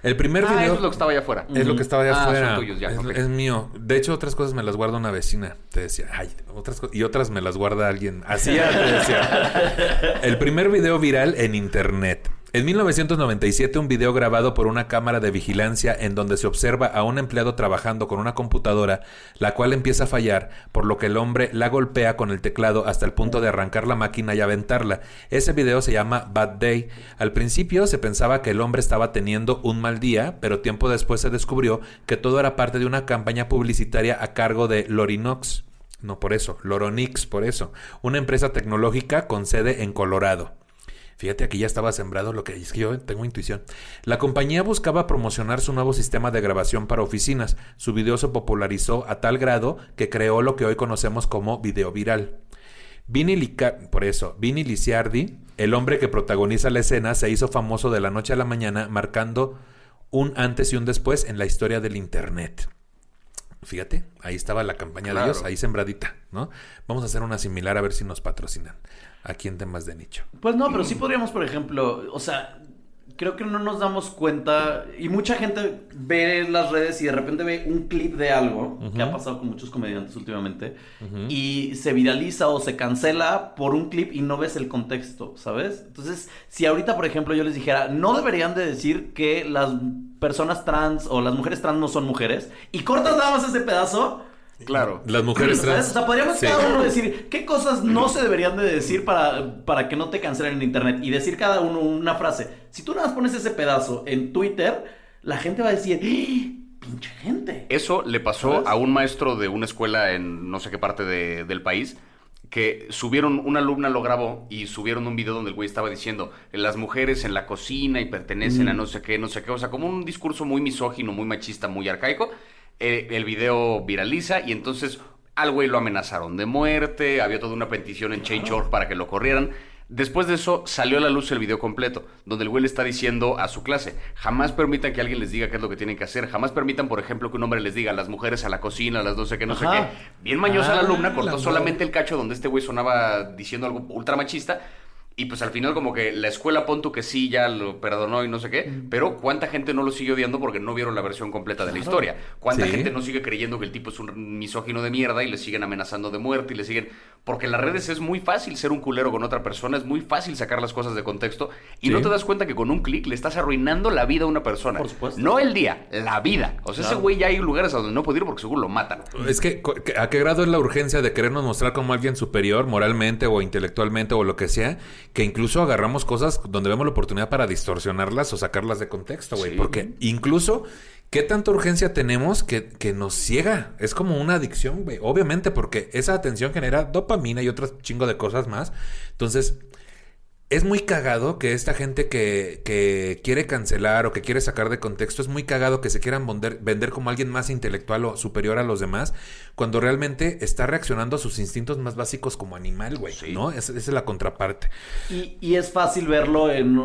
El primer Ah, video... eso es lo que estaba allá afuera. Es lo que estaba allá Ah, son afuera. tuyos ya, es, ok. es mío. De hecho, otras cosas me las guarda una vecina. Te decía, ay, otras co- y otras me las guarda alguien. Así ya te decía. El primer video viral en internet. En 1997, un video grabado por una cámara de vigilancia en donde se observa a un empleado trabajando con una computadora, la cual empieza a fallar, por lo que el hombre la golpea con el teclado hasta el punto de arrancar la máquina y aventarla. Ese video se llama Bad Day. Al principio se pensaba que el hombre estaba teniendo un mal día, pero tiempo después se descubrió que todo era parte de una campaña publicitaria a cargo de Lorinox. No por eso, Loronix por eso, una empresa tecnológica con sede en Colorado. Fíjate, aquí ya estaba sembrado lo que es que yo tengo intuición. La compañía buscaba promocionar su nuevo sistema de grabación para oficinas. Su video se popularizó a tal grado que creó lo que hoy conocemos como video viral. Lica- por eso, Liciardi, el hombre que protagoniza la escena, se hizo famoso de la noche a la mañana, marcando un antes y un después en la historia del Internet. Fíjate, ahí estaba la campaña Claro. de ellos, ahí sembradita, ¿no? Vamos a hacer una similar a ver si nos patrocinan aquí en temas de nicho. Pues no, pero sí podríamos, por ejemplo, o sea, creo que no nos damos cuenta y mucha gente ve las redes y de repente ve un clip de algo, que ha pasado con muchos comediantes últimamente, y se viraliza o se cancela por un clip y no ves el contexto, ¿sabes? Entonces, si ahorita, por ejemplo, yo les dijera, no deberían de decir que las personas trans o las mujeres trans no son mujeres, y cortas nada más ese pedazo, Claro. Las mujeres ¿Sabes? trans. O sea, podríamos Sí. cada uno decir qué cosas no se deberían de decir para, para que no te cancelen en internet y decir cada uno una frase. Si tú nada más pones ese pedazo en Twitter, la gente va a decir, ¡Ah! pinche gente. Eso le pasó ¿Sabes? a un maestro de una escuela en no sé qué parte de- del país que subieron, una alumna lo grabó y subieron un video donde el güey estaba diciendo las mujeres en la cocina y pertenecen a Mm. no sé qué, no sé qué, o sea, como un discurso muy misógino, muy machista, muy arcaico. Eh, el video viraliza y entonces al güey lo amenazaron de muerte, había toda una petición en Change.org para que lo corrieran. Después de eso salió a la luz el video completo, donde el güey le está diciendo a su clase, jamás permitan que alguien les diga qué es lo que tienen que hacer, jamás permitan, por ejemplo, que un hombre les diga las mujeres a la cocina, las no sé qué, no sé qué. Bien mañosa la Ah, alumna, cortó solamente el cacho donde este güey sonaba diciendo algo ultra machista. Y pues al final como que la escuela pon tú que sí, ya lo perdonó y no sé qué, pero cuánta gente no lo sigue odiando porque no vieron la versión completa de la historia. Cuánta Sí. gente no sigue creyendo que el tipo es un misógino de mierda y le siguen amenazando de muerte y le siguen... Porque en las redes es muy fácil ser un culero con otra persona, es muy fácil sacar las cosas de contexto y Sí. no te das cuenta que con un clic le estás arruinando la vida a una persona. Por supuesto. No el día, la vida. O sea, ese güey ya hay lugares a donde no puede ir porque seguro lo matan. Es que- ¿a qué grado es la urgencia de querernos mostrar como alguien superior moralmente o intelectualmente o lo que sea? Que incluso agarramos cosas donde vemos la oportunidad para distorsionarlas o sacarlas de contexto, güey. Sí. Porque incluso, ¿qué tanta urgencia tenemos que, que nos ciega? Es como una adicción, güey. Obviamente, porque esa atención genera dopamina y otras chingo de cosas más. Entonces, es muy cagado que esta gente que, que quiere cancelar o que quiere sacar de contexto, es muy cagado que se quieran vender, vender como alguien más intelectual o superior a los demás, cuando realmente está reaccionando a sus instintos más básicos como animal, güey, Sí. ¿no? Es- esa es la contraparte. Y, y es fácil verlo en,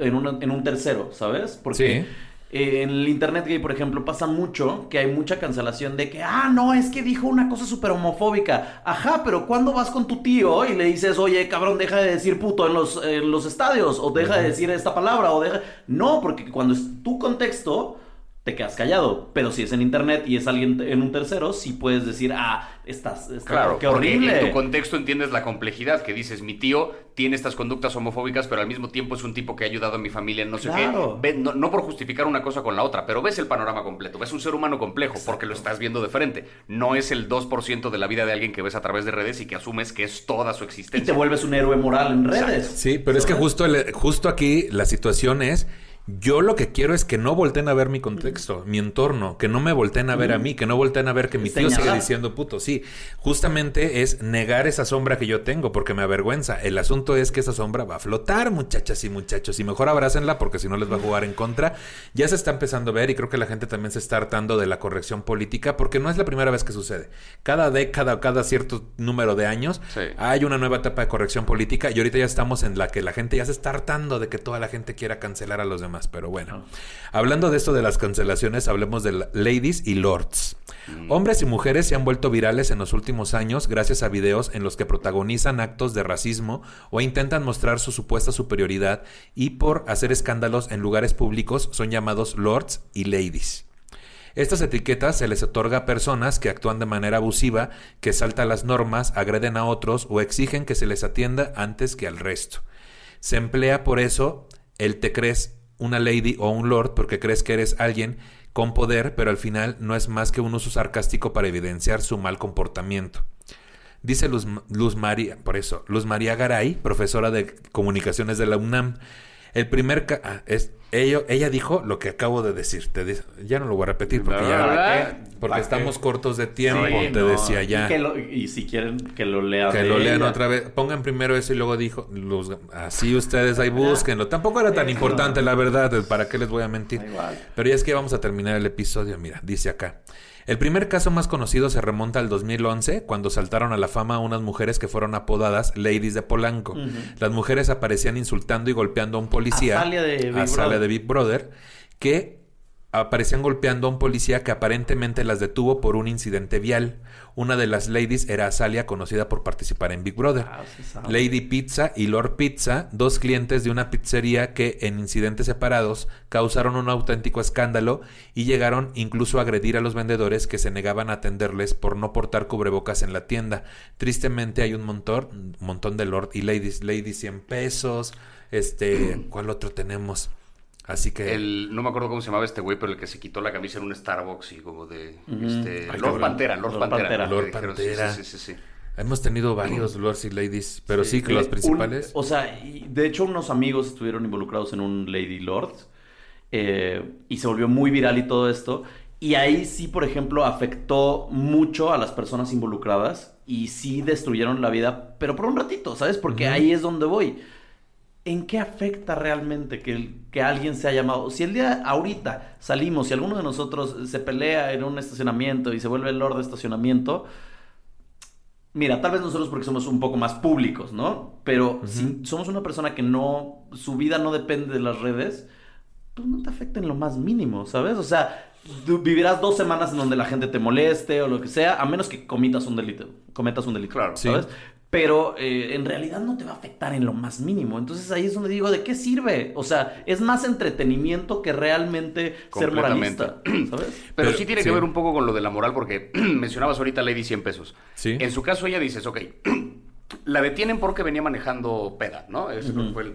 en, una- en un tercero, ¿sabes? Porque Sí. Eh, en el internet gay, por ejemplo, pasa mucho que hay mucha cancelación de que, ah, no, es que dijo una cosa súper homofóbica. Ajá, pero cuando vas con tu tío y le dices, oye, cabrón, deja de decir puto en los, en los estadios, o deja de decir esta palabra, o deja... No, porque cuando es tu contexto... Te quedas callado, pero si es en internet y es alguien en un tercero, sí puedes decir, ah, estás, está- Claro, qué horrible. en tu contexto entiendes la complejidad que dices, mi tío tiene estas conductas homofóbicas, pero al mismo tiempo es un tipo que ha ayudado a mi familia en no sé Claro. qué. Ve- no, no por justificar una cosa con la otra, pero ves el panorama completo, ves un ser humano complejo porque lo estás viendo de frente. No es el 2% de la vida de alguien que ves a través de redes y que asumes que es toda su Y existencia. te vuelves un héroe moral en redes. Sí, pero es que justo, el- justo aquí la situación es, yo lo que quiero es que no volteen a ver mi contexto, mi entorno, que no me volteen a ver a mí, que no volteen a ver que mi tío sigue diciendo puto. Sí, justamente es negar esa sombra que yo tengo porque me avergüenza. El asunto es que esa sombra va a flotar, muchachas y muchachos, y mejor abrácenla porque si no les va a jugar en contra. Ya se está empezando a ver y creo que la gente también se está hartando de la corrección política porque no es la primera vez que sucede. Cada década o cada cierto número de años Sí. hay una nueva etapa de corrección política y ahorita ya estamos en la que la gente ya se está hartando de que toda la gente quiera cancelar a los demás. Pero bueno, hablando de esto de las cancelaciones, hablemos de la- ladies y lords. Hombres y mujeres se han vuelto virales en los últimos años gracias a videos en los que protagonizan actos de racismo o intentan mostrar su supuesta superioridad y por hacer escándalos en lugares públicos son llamados lords y ladies. Estas etiquetas se les otorga a personas que actúan de manera abusiva, que saltan las normas, agreden a otros o exigen que se les atienda antes que al resto. Se emplea por eso el te crees una lady o un lord porque crees que eres alguien con poder, pero al final no es más que un uso sarcástico para evidenciar su mal comportamiento. Dice Luz, Luz María, por eso, Luz María Garay, profesora de comunicaciones de la UNAM. El primer... ah, es, ello- ella dijo lo que acabo de decir. Te ya no lo voy a repetir porque, ya- porque ¿Para estamos qué? cortos de tiempo. Sí, te no, decía y ya. que lo- Y, si quieren que lo lean. Que lo lean ella. otra vez. Pongan primero eso y luego dijo, los- así ustedes ahí búsquenlo. Tampoco era tan Eso. importante, la verdad, ¿para qué les voy a mentir? Igual. Pero ya es que vamos a terminar el episodio, mira, dice acá. El primer caso más conocido se remonta al 2011, cuando saltaron a la fama unas mujeres que fueron apodadas Ladies de Polanco. Las mujeres aparecían insultando y golpeando a un policía. Azalea de Big Brother. de Big Brother, que aparecían golpeando a un policía que aparentemente las detuvo por un incidente vial. Una de las ladies era Azalia, conocida por participar en Big Brother. Ah. Lady Pizza y Lord Pizza, dos clientes de una pizzería que en incidentes separados causaron un auténtico escándalo y llegaron incluso a agredir a los vendedores que se negaban a atenderles por no portar cubrebocas en la tienda. Tristemente hay un montón, un montón de Lord y Ladies, Lady 100 pesos, este, ¿cuál otro tenemos? Así que El, no me acuerdo cómo se llamaba este güey, pero el que se quitó la camisa en un Starbucks y como de... Ujú. este, Ay, Lord. Pantera, Lord, Lord Pantera. Lord Pantera. Sí, sí, sí, sí. hemos tenido varios Lords y Ladies, pero sí, que los un- principales. o sea, y de hecho unos amigos estuvieron involucrados en un Lady Lord eh, y se volvió muy viral y todo esto. Y ahí sí, por ejemplo, afectó mucho a las personas involucradas y sí destruyeron la vida, pero por un ratito, ¿sabes? Porque ahí es donde voy. ¿En qué afecta realmente que, que alguien sea llamado? Si el día ahorita salimos, si alguno de nosotros se pelea en un estacionamiento y se vuelve el lord de estacionamiento, Mira, tal vez nosotros porque somos un poco más públicos, ¿no? Pero si somos una persona que no, su vida no depende de las redes, pues no te afecta en lo más mínimo, ¿sabes? O sea, vivirás dos semanas en donde la gente te moleste o lo que sea, a menos que cometas un delito, cometas un delito, Claro. Sí. Pero eh, en realidad no te va a afectar en lo más mínimo. Entonces ahí es donde digo, ¿de qué sirve? O sea, es más entretenimiento que realmente ser Completamente. moralista, ¿sabes? Pero, Pero- sí tiene sí. que ver un poco con lo de la moral, porque mencionabas ahorita a Lady 100 pesos. Sí. En su caso, ella dices, ok, la detienen porque venía manejando peda, ¿no? Ese que fue el,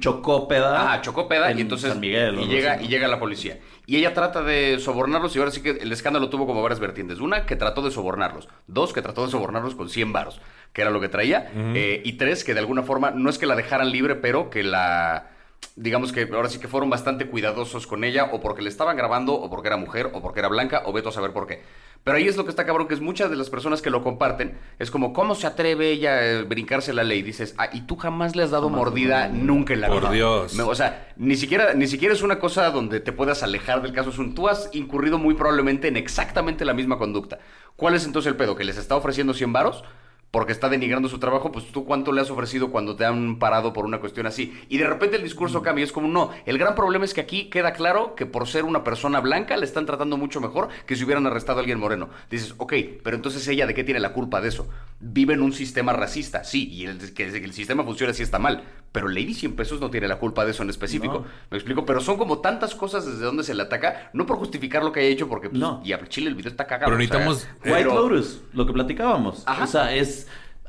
Chocó peda. Ah, chocó peda en y entonces San Miguel, y llega así, y llega la policía. Y ella trata de sobornarlos y ahora sí que el escándalo tuvo como varias vertientes. Una, que trató de sobornarlos. Dos, que trató de sobornarlos con 100 varos, que era lo que traía. Eh, y tres, que de alguna forma no es que la dejaran libre, pero que la digamos que ahora sí que fueron bastante cuidadosos con ella o porque le estaban grabando o porque era mujer o porque era blanca o veto a saber por qué. Pero ahí es lo que está cabrón, que es muchas de las personas que lo comparten, es como, ¿cómo se atreve ella a brincarse la ley? Dices, ah, y tú jamás le has dado mordida no, no, no. nunca en la Por. Dios. Me- o sea, ni siquiera, ni siquiera es una cosa donde te puedas alejar del caso. Tú has incurrido muy probablemente en exactamente la misma conducta. ¿Cuál es entonces el pedo? ¿Que les está ofreciendo 100 varos? Porque está denigrando su trabajo, pues tú cuánto le has ofrecido cuando te han parado por una cuestión así. Y de repente el discurso cambia, es como no. El gran problema es que aquí queda claro que por ser una persona blanca le están tratando mucho mejor que si hubieran arrestado a alguien moreno. Dices, ok, pero entonces ella de qué tiene la culpa de eso? Vive en un sistema racista, sí, y el, que el sistema funciona así está mal. Pero Lady 100 pesos no tiene la culpa de eso en específico. No. Me explico, pero son como tantas cosas desde donde se le ataca, no por justificar lo que haya hecho, porque pues, No. y a Chile el video está cagado. Pero o sea, necesitamos- White pero- Lotus, lo que platicábamos. Ajá. O sea, es.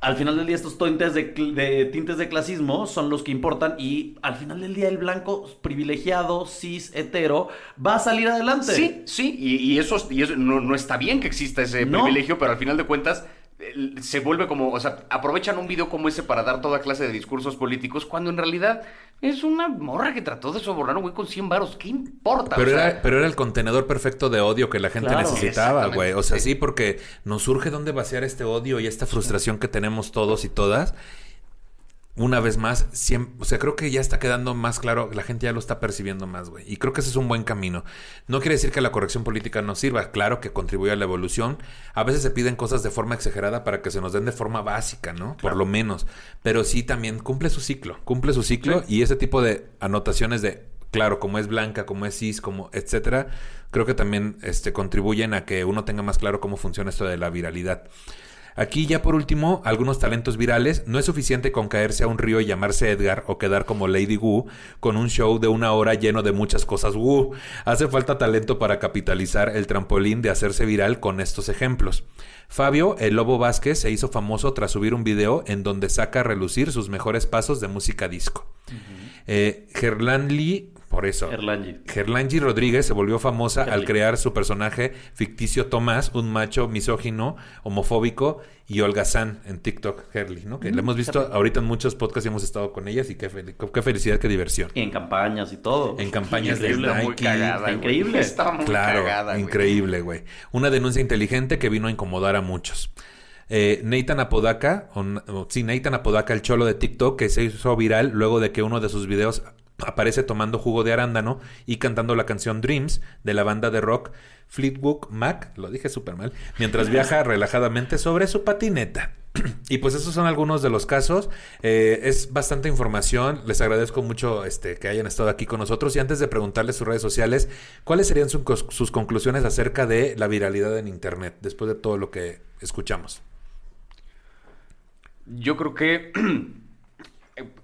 Al final del día, estos tintes de, de tintes de clasismo son los que importan. Y al final del día, el blanco privilegiado, cis, hetero, va a salir adelante. Sí, sí, y, y eso, y eso no, no está bien que exista ese No. privilegio, pero al final de cuentas se vuelve como, o sea, aprovechan un video como ese para dar toda clase de discursos políticos, cuando en realidad es una morra que trató de sobornar a un güey con 100 varos. ¿Qué importa? Pero, O sea, era, pero era el contenedor perfecto de odio que la gente Claro. necesitaba, güey. O sea, sí. sí, porque nos surge dónde vaciar este odio y esta frustración que tenemos todos y todas. Una vez más, o sea, creo que ya está quedando más claro, la gente ya lo está percibiendo más, güey. Y creo que ese es un buen camino. No quiere decir que la corrección política no sirva, claro que contribuye a la evolución. A veces se piden cosas de forma exagerada para que se nos den de forma básica, ¿no? Por lo menos. Pero sí también cumple su ciclo, cumple su ciclo y ese tipo de anotaciones de claro, como es blanca, como es cis, como etcétera, creo que también este, contribuyen a que uno tenga más claro cómo funciona esto de la viralidad. Aquí ya por último, algunos talentos virales. No es suficiente con caerse a un río y llamarse Edgar o quedar como Lady Wu con un show de una hora lleno de muchas cosas Wu. Hace falta talento para capitalizar el trampolín de hacerse viral con estos ejemplos. Fabio, el Lobo Vázquez, se hizo famoso tras subir un video en donde saca a relucir sus mejores pasos de música disco. Eh, Gerlán Lee, Por eso. Erlangi. Gerlangi Rodríguez se volvió famosa al crear su personaje ficticio Tomás, un macho misógino, homofóbico y holgazán en TikTok, Gerli, ¿no? Que Mm, la hemos visto ahorita en muchos podcasts y hemos estado con ellas y qué, fel- qué felicidad, qué diversión. Y en campañas y todo. En campañas de. Está muy Nike. cagada. Increíble. Está muy Claro, cagada, increíble, güey. Una denuncia inteligente que vino a incomodar a muchos. Eh, Nathan Apodaca, o- sí, Nathan Apodaca, el cholo de TikTok, que se hizo viral luego de que uno de sus videos aparece tomando jugo de arándano y cantando la canción Dreams de la banda de rock Fleetwood Mac, lo dije súper mal, mientras viaja relajadamente sobre su patineta. Y pues esos son algunos de los casos. Eh, es bastante información. Les agradezco mucho este, que hayan estado aquí con nosotros. Y antes de preguntarles sus redes sociales, ¿cuáles serían su- sus conclusiones acerca de la viralidad en Internet después de todo lo que escuchamos? Yo creo que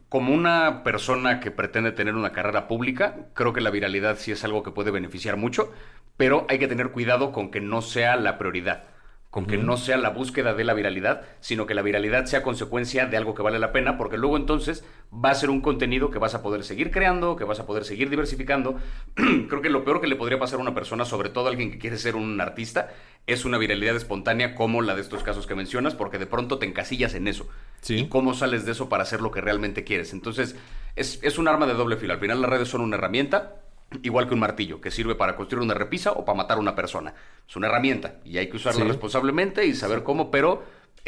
como una persona que pretende tener una carrera pública, creo que la viralidad sí es algo que puede beneficiar mucho, pero hay que tener cuidado con que no sea la prioridad, con que no sea la búsqueda de la viralidad, sino que la viralidad sea consecuencia de algo que vale la pena, porque luego entonces va a ser un contenido que vas a poder seguir creando, que vas a poder seguir diversificando. creo que lo peor que le podría pasar a una persona, sobre todo a alguien que quiere ser un artista, es una viralidad espontánea como la de estos casos que mencionas, porque de pronto te encasillas en eso. Sí. ¿Y cómo sales de eso para hacer lo que realmente quieres? Entonces, es, es un arma de doble filo. Al final las redes son una herramienta, igual que un martillo, que sirve para construir una repisa o para matar a una persona. Es una herramienta y hay que usarla Sí. responsablemente y saber cómo, pero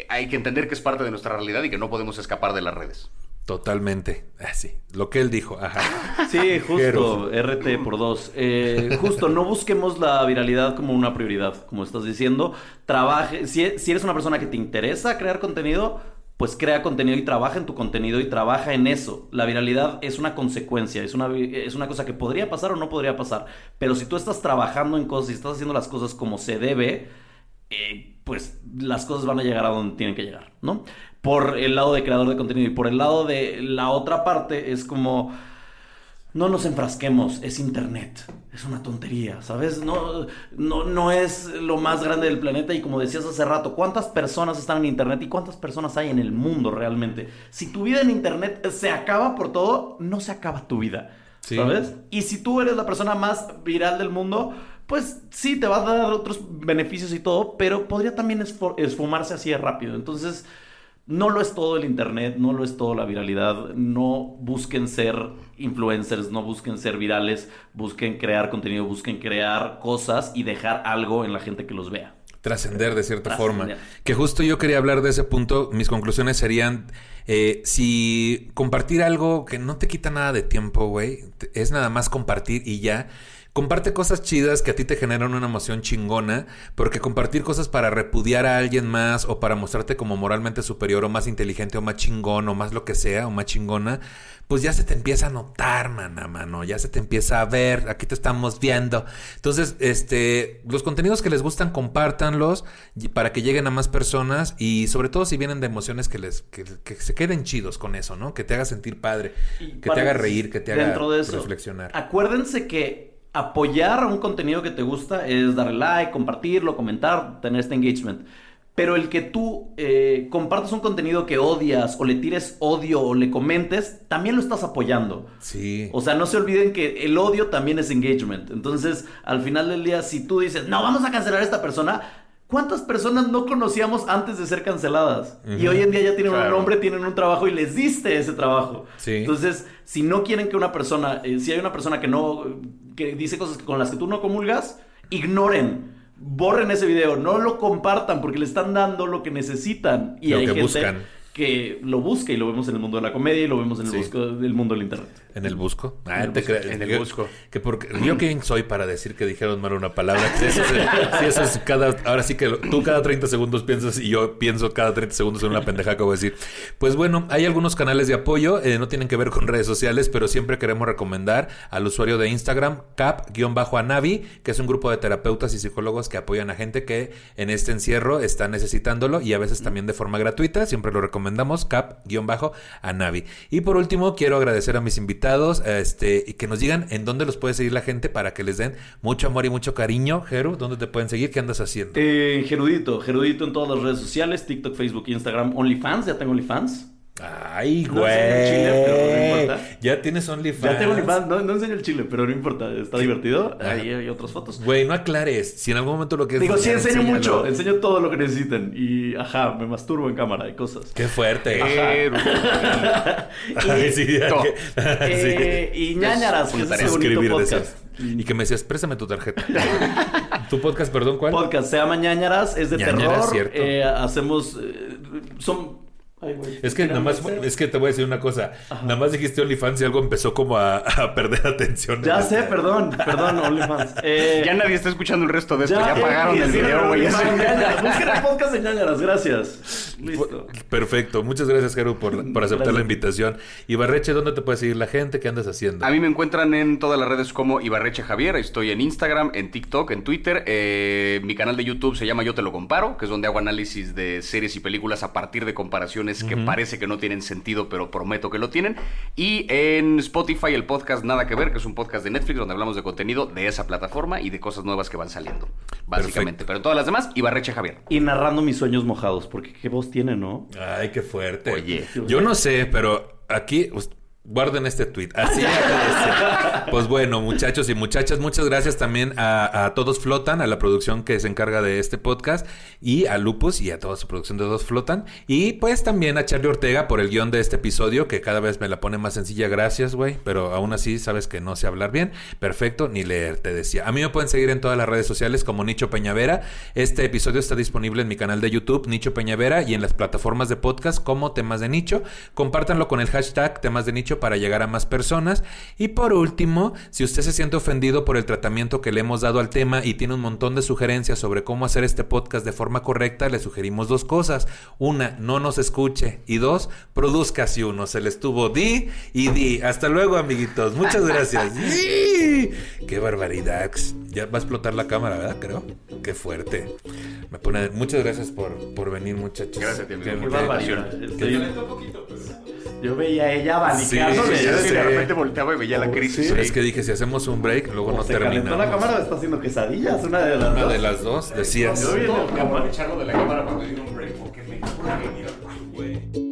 hay que entender que es parte de nuestra realidad y que no podemos escapar de las redes. Totalmente. Ah, sí, lo que él dijo. Ajá. Sí, justo, RT por dos. Eh, justo, no busquemos la viralidad como una prioridad, como estás diciendo. Trabaje, si, si eres una persona que te interesa crear contenido, pues crea contenido y trabaja en tu contenido y trabaja en eso. La viralidad es una consecuencia, es una, es una cosa que podría pasar o no podría pasar. Pero si tú estás trabajando en cosas y estás haciendo las cosas como se debe, eh, pues las cosas van a llegar a donde tienen que llegar, ¿no? Por el lado de creador de contenido y por el lado de la otra parte es como, no nos enfrasquemos, es internet, es una tontería, ¿sabes? No, no, no es lo más grande del planeta y como decías hace rato, ¿cuántas personas están en internet y cuántas personas hay en el mundo realmente? Si tu vida en internet se acaba por todo, no se acaba tu vida, Sí. ¿sabes? Y si tú eres la persona más viral del mundo, pues sí, te va a dar otros beneficios y todo, pero podría también esfumarse así de rápido. Entonces, no lo es todo el Internet, no lo es todo la viralidad. No busquen ser influencers, no busquen ser virales, busquen crear contenido, busquen crear cosas y dejar algo en la gente que los vea. Trascender de cierta forma. Que justo yo quería hablar de ese punto. Mis conclusiones serían: eh, si compartir algo que no te quita nada de tiempo, güey, es nada más compartir y ya. Comparte cosas chidas que a ti te generan una emoción chingona, porque compartir cosas para repudiar a alguien más o para mostrarte como moralmente superior o más inteligente o más chingón o más lo que sea o más chingona, pues ya se te empieza a notar, mana, mano, ya se te empieza a ver, aquí te estamos viendo. Entonces, este, los contenidos que les gustan, compártanlos para que lleguen a más personas y sobre todo si vienen de emociones que les, que, que se queden chidos con eso, ¿no? Que te haga sentir padre, Y que te haga reír, que te haga dentro de eso, reflexionar. Acuérdense que apoyar a un contenido que te gusta es darle like, compartirlo, comentar, tener este engagement. Pero el que tú eh, compartas un contenido que odias o le tires odio o le comentes, también lo estás apoyando. Sí. O sea, no se olviden que el odio también es engagement. Entonces, al final del día, si tú dices, no, vamos a cancelar a esta persona, ¿cuántas personas no conocíamos antes de ser canceladas? Y Ujú. hoy en día ya tienen un Claro. nombre, tienen un trabajo y les diste ese trabajo. Sí. Entonces, si no quieren que una persona, eh, si hay una persona que no, que dice cosas con las que tú no comulgas, ignoren. Borren ese video, no lo compartan porque le están dando lo que necesitan. Y Lo hay que gente buscan. que lo busca y lo vemos en el mundo de la comedia y lo vemos en el Sí. busco del mundo del internet. En el busco. Ah, En el te busco. creas. En el Yo- busco. Que porque, yo quién soy para decir que dijeron mal una palabra. Sí, eso, es- sí, eso es cada. Ahora sí que tú cada 30 segundos piensas y yo pienso cada 30 segundos en una pendeja que voy a decir. Pues bueno, hay algunos canales de apoyo. eh, no tienen que ver con redes sociales, pero siempre queremos recomendar al usuario de Instagram, cap-anavi, que es un grupo de terapeutas y psicólogos que apoyan a gente que en este encierro está necesitándolo y a veces también de forma gratuita. Siempre lo recomendamos, cap-anavi. Y por último, quiero agradecer a mis invitados este, y que nos digan en dónde los puede seguir la gente para que les den mucho amor y mucho cariño. Jeru, ¿dónde te pueden seguir? ¿Qué andas haciendo? Eh, Gerudito, Gerudito en todas las redes sociales, TikTok, Facebook, Instagram, OnlyFans, ya tengo OnlyFans. Ay, No enseño el chile, pero no güey. importa. ya tienes OnlyFans. Ya tengo OnlyFans, no, no enseño el chile, pero no importa, está divertido. Ahí hay otras fotos. Güey, no aclares. Si en algún momento lo quieres Digo, sí enseñar, enseño enséñalo. mucho, enseño todo lo que necesiten. Y ajá, me masturbo en cámara y cosas. Qué fuerte. Pero- Ay, sí, que- Eh, y ñañaras, que es ese bonito Escribir, podcast. decías. Y que me decías, préstame tu tarjeta. ¿Tu podcast, perdón, cuál? Podcast se llama ñañaras, es de Ñañaras, terror. cierto. Eh, hacemos. eh, son. Ay, güey. Es que nada más, es que te voy a decir una cosa. Nada más dijiste OnlyFans y algo empezó como a, a perder atención. Ya sé, perdón, perdón, OnlyFans. Eh, Ya nadie está escuchando el resto de esto. Ya, eh, pagaron el video, güey. Busquen el podcast de ñañaras, gracias. Listo. Perfecto. Muchas gracias, Jero, por, por aceptar Gracias. la invitación. Y Barreche, ¿dónde te puede seguir la gente? ¿Qué andas haciendo? A mí me encuentran en todas las redes como Ibarreche Javier. Estoy en Instagram, en TikTok, en Twitter. Eh, mi canal de YouTube se llama Yo Te Lo Comparo, que es donde hago análisis de series y películas a partir de comparaciones que parece que no tienen sentido, pero prometo que lo tienen. Y en Spotify el podcast Nada que Ver, que es un podcast de Netflix donde hablamos de contenido de esa plataforma y de cosas nuevas que van saliendo, básicamente. Perfecto. Pero en todas las demás, Ibarreche Javier. Y narrando mis sueños mojados, porque qué voz tiene, ¿no? Ay, qué fuerte. Oye. Yo no sé, pero aquí pues, guarden este tweet. Así parece. Pues bueno, muchachos y muchachas, muchas gracias también a, a Todos Flotan, a la producción que se encarga de este podcast, y a Lupus y a toda su producción de Todos Flotan. Y pues también a Charlie Ortega por el guion de este episodio, que cada vez me la pone más sencilla. Gracias, güey. Pero aún así sabes que no sé hablar bien. Perfecto, ni leer, te decía. A mí me pueden seguir en todas las redes sociales como Nicho Peñavera. Este episodio está disponible en mi canal de YouTube, Nicho Peñavera, y en las plataformas de podcast como Temas de Nicho. Compártanlo con el hashtag Temas de Nicho para llegar a más personas. Y por último, si usted se siente ofendido por el tratamiento que le hemos dado al tema y tiene un montón de sugerencias sobre cómo hacer este podcast de forma correcta, le sugerimos dos cosas. Una, no nos escuche. Y dos, produzca si uno. Se le estuvo di y di. Hasta luego, amiguitos. Muchas gracias. ¡Sí! ¡Qué barbaridad! Ya va a explotar la cámara, ¿verdad? Creo. Qué fuerte. Me pone... Muchas gracias por, por venir, muchachos. Gracias a ti, amigo. Qué- Qué qué- barbaridad. Estoy- Yo veía a ella Sí, abanicándole. sé. decía, de repente volteaba y veía la Oh, crisis. sí. Es que dije, si hacemos un break, luego no se calentó terminamos. la cámara o está haciendo quesadillas, una de las Una dos. de las dos, decías. Yo vi la cámara. echarlo de la cámara pedir un break porque me Sí.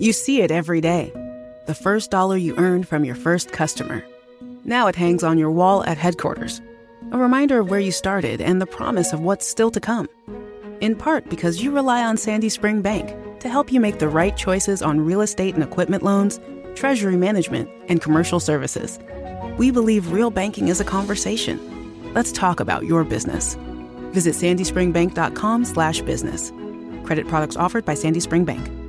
You see it every day. The first dollar you earned from your first customer. Now it hangs on your wall at headquarters. A reminder of where you started and the promise of what's still to come. In part because you rely on Sandy Spring Bank to help you make the right choices on real estate and equipment loans, treasury management, and commercial services. We believe real banking is a conversation. Let's talk about your business. Visit sandyspringbank.com slash business. Credit products offered by Sandy Spring Bank.